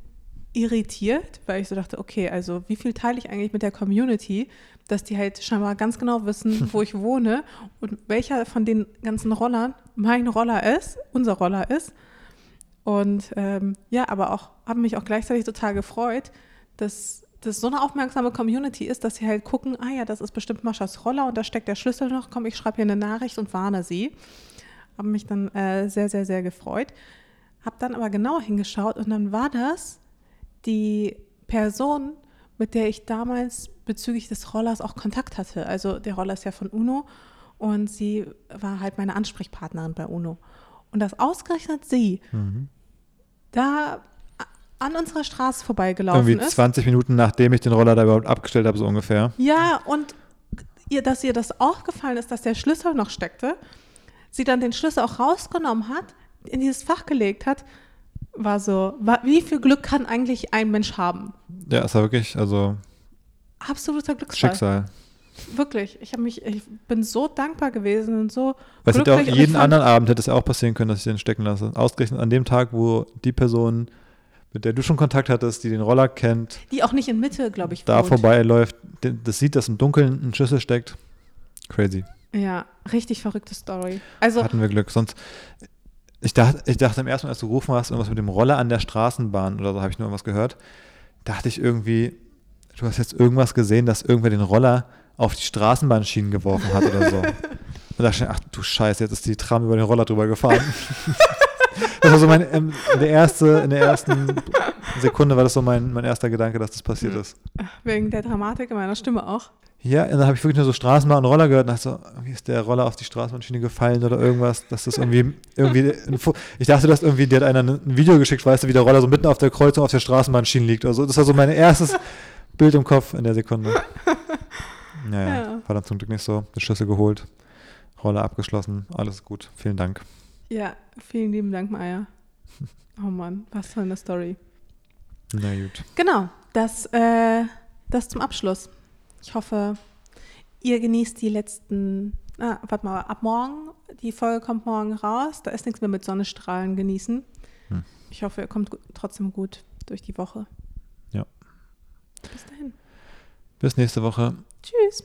irritiert, weil ich so dachte, okay, also wie viel teile ich eigentlich mit der Community, dass die halt scheinbar ganz genau wissen, wo ich wohne und welcher von den ganzen Rollern mein Roller ist, unser Roller ist. Und ähm, ja, aber auch, habe mich auch gleichzeitig total gefreut, dass das so eine aufmerksame Community ist, dass sie halt gucken, ah ja, das ist bestimmt Maschas Roller und da steckt der Schlüssel noch, komm, ich schreibe hier eine Nachricht und warne sie. Habe mich dann äh, sehr, sehr, sehr gefreut. Habe dann aber genauer hingeschaut und dann war das die Person, mit der ich damals bezüglich des Rollers auch Kontakt hatte. Also der Roller ist ja von UNO und sie war halt meine Ansprechpartnerin bei UNO. Und das ausgerechnet sie Mhm. da an unserer Straße vorbeigelaufen Irgendwie ist. 20 Minuten, nachdem ich den Roller da überhaupt abgestellt habe, so ungefähr. Ja, und ihr, dass ihr das aufgefallen ist, dass der Schlüssel noch steckte, sie dann den Schlüssel auch rausgenommen hat, in dieses Fach gelegt hat, war so, wa- wie viel Glück kann eigentlich ein Mensch haben? Ja, es war wirklich, also Absoluter Glücksfall. Schicksal. Wirklich. Ich, hab mich, ich bin so dankbar gewesen und so Weil es hätte auch jeden anderen Abend hätte es ja auch passieren können, dass ich den stecken lasse. Ausgerechnet an dem Tag, wo die Person, mit der du schon Kontakt hattest, die den Roller kennt, Die auch nicht in Mitte, glaube ich, da wohnt. vorbeiläuft, das sieht, dass im Dunkeln ein Schlüssel steckt. Crazy. Ja, richtig verrückte Story. Also, Hatten wir Glück. Sonst, ich dachte, ich dachte im ersten Mal, als du gerufen hast, irgendwas mit dem Roller an der Straßenbahn oder so, habe ich nur was gehört. Dachte ich irgendwie, du hast jetzt irgendwas gesehen, dass irgendwer den Roller auf die Straßenbahnschienen geworfen hat oder so. Und da dachte ich, ach du Scheiße, jetzt ist die Tram über den Roller drüber gefahren. das war so mein, ähm, in der, erste, in der ersten Sekunde war das so mein, mein erster Gedanke, dass das passiert ist. wegen der Dramatik in meiner Stimme auch. Ja, und dann habe ich wirklich nur so Straßenbahn und Roller gehört und dachte so, wie ist der Roller auf die Straßenbahnschiene gefallen oder irgendwas, dass das irgendwie, irgendwie, ich dachte, dass irgendwie, dir hat einer ein Video geschickt, weißt du, wie der Roller so mitten auf der Kreuzung auf der Straßenbahnschiene liegt oder so. Das war so mein erstes Bild im Kopf in der Sekunde. Naja, Ja. war dann zum Glück nicht so. Den Schlüssel geholt, Roller abgeschlossen, alles gut. Vielen Dank. Ja, vielen lieben Dank, Maya. Oh Mann, was für eine Story. Na gut. Genau, das, äh, das zum Abschluss. Ich hoffe, ihr genießt die letzten, ah, warte mal, ab morgen, die Folge kommt morgen raus, da ist nichts mehr mit Sonnenstrahlen genießen. Hm. Ich hoffe, ihr kommt trotzdem gut durch die Woche. Ja. Bis dahin. Bis nächste Woche. Tschüss.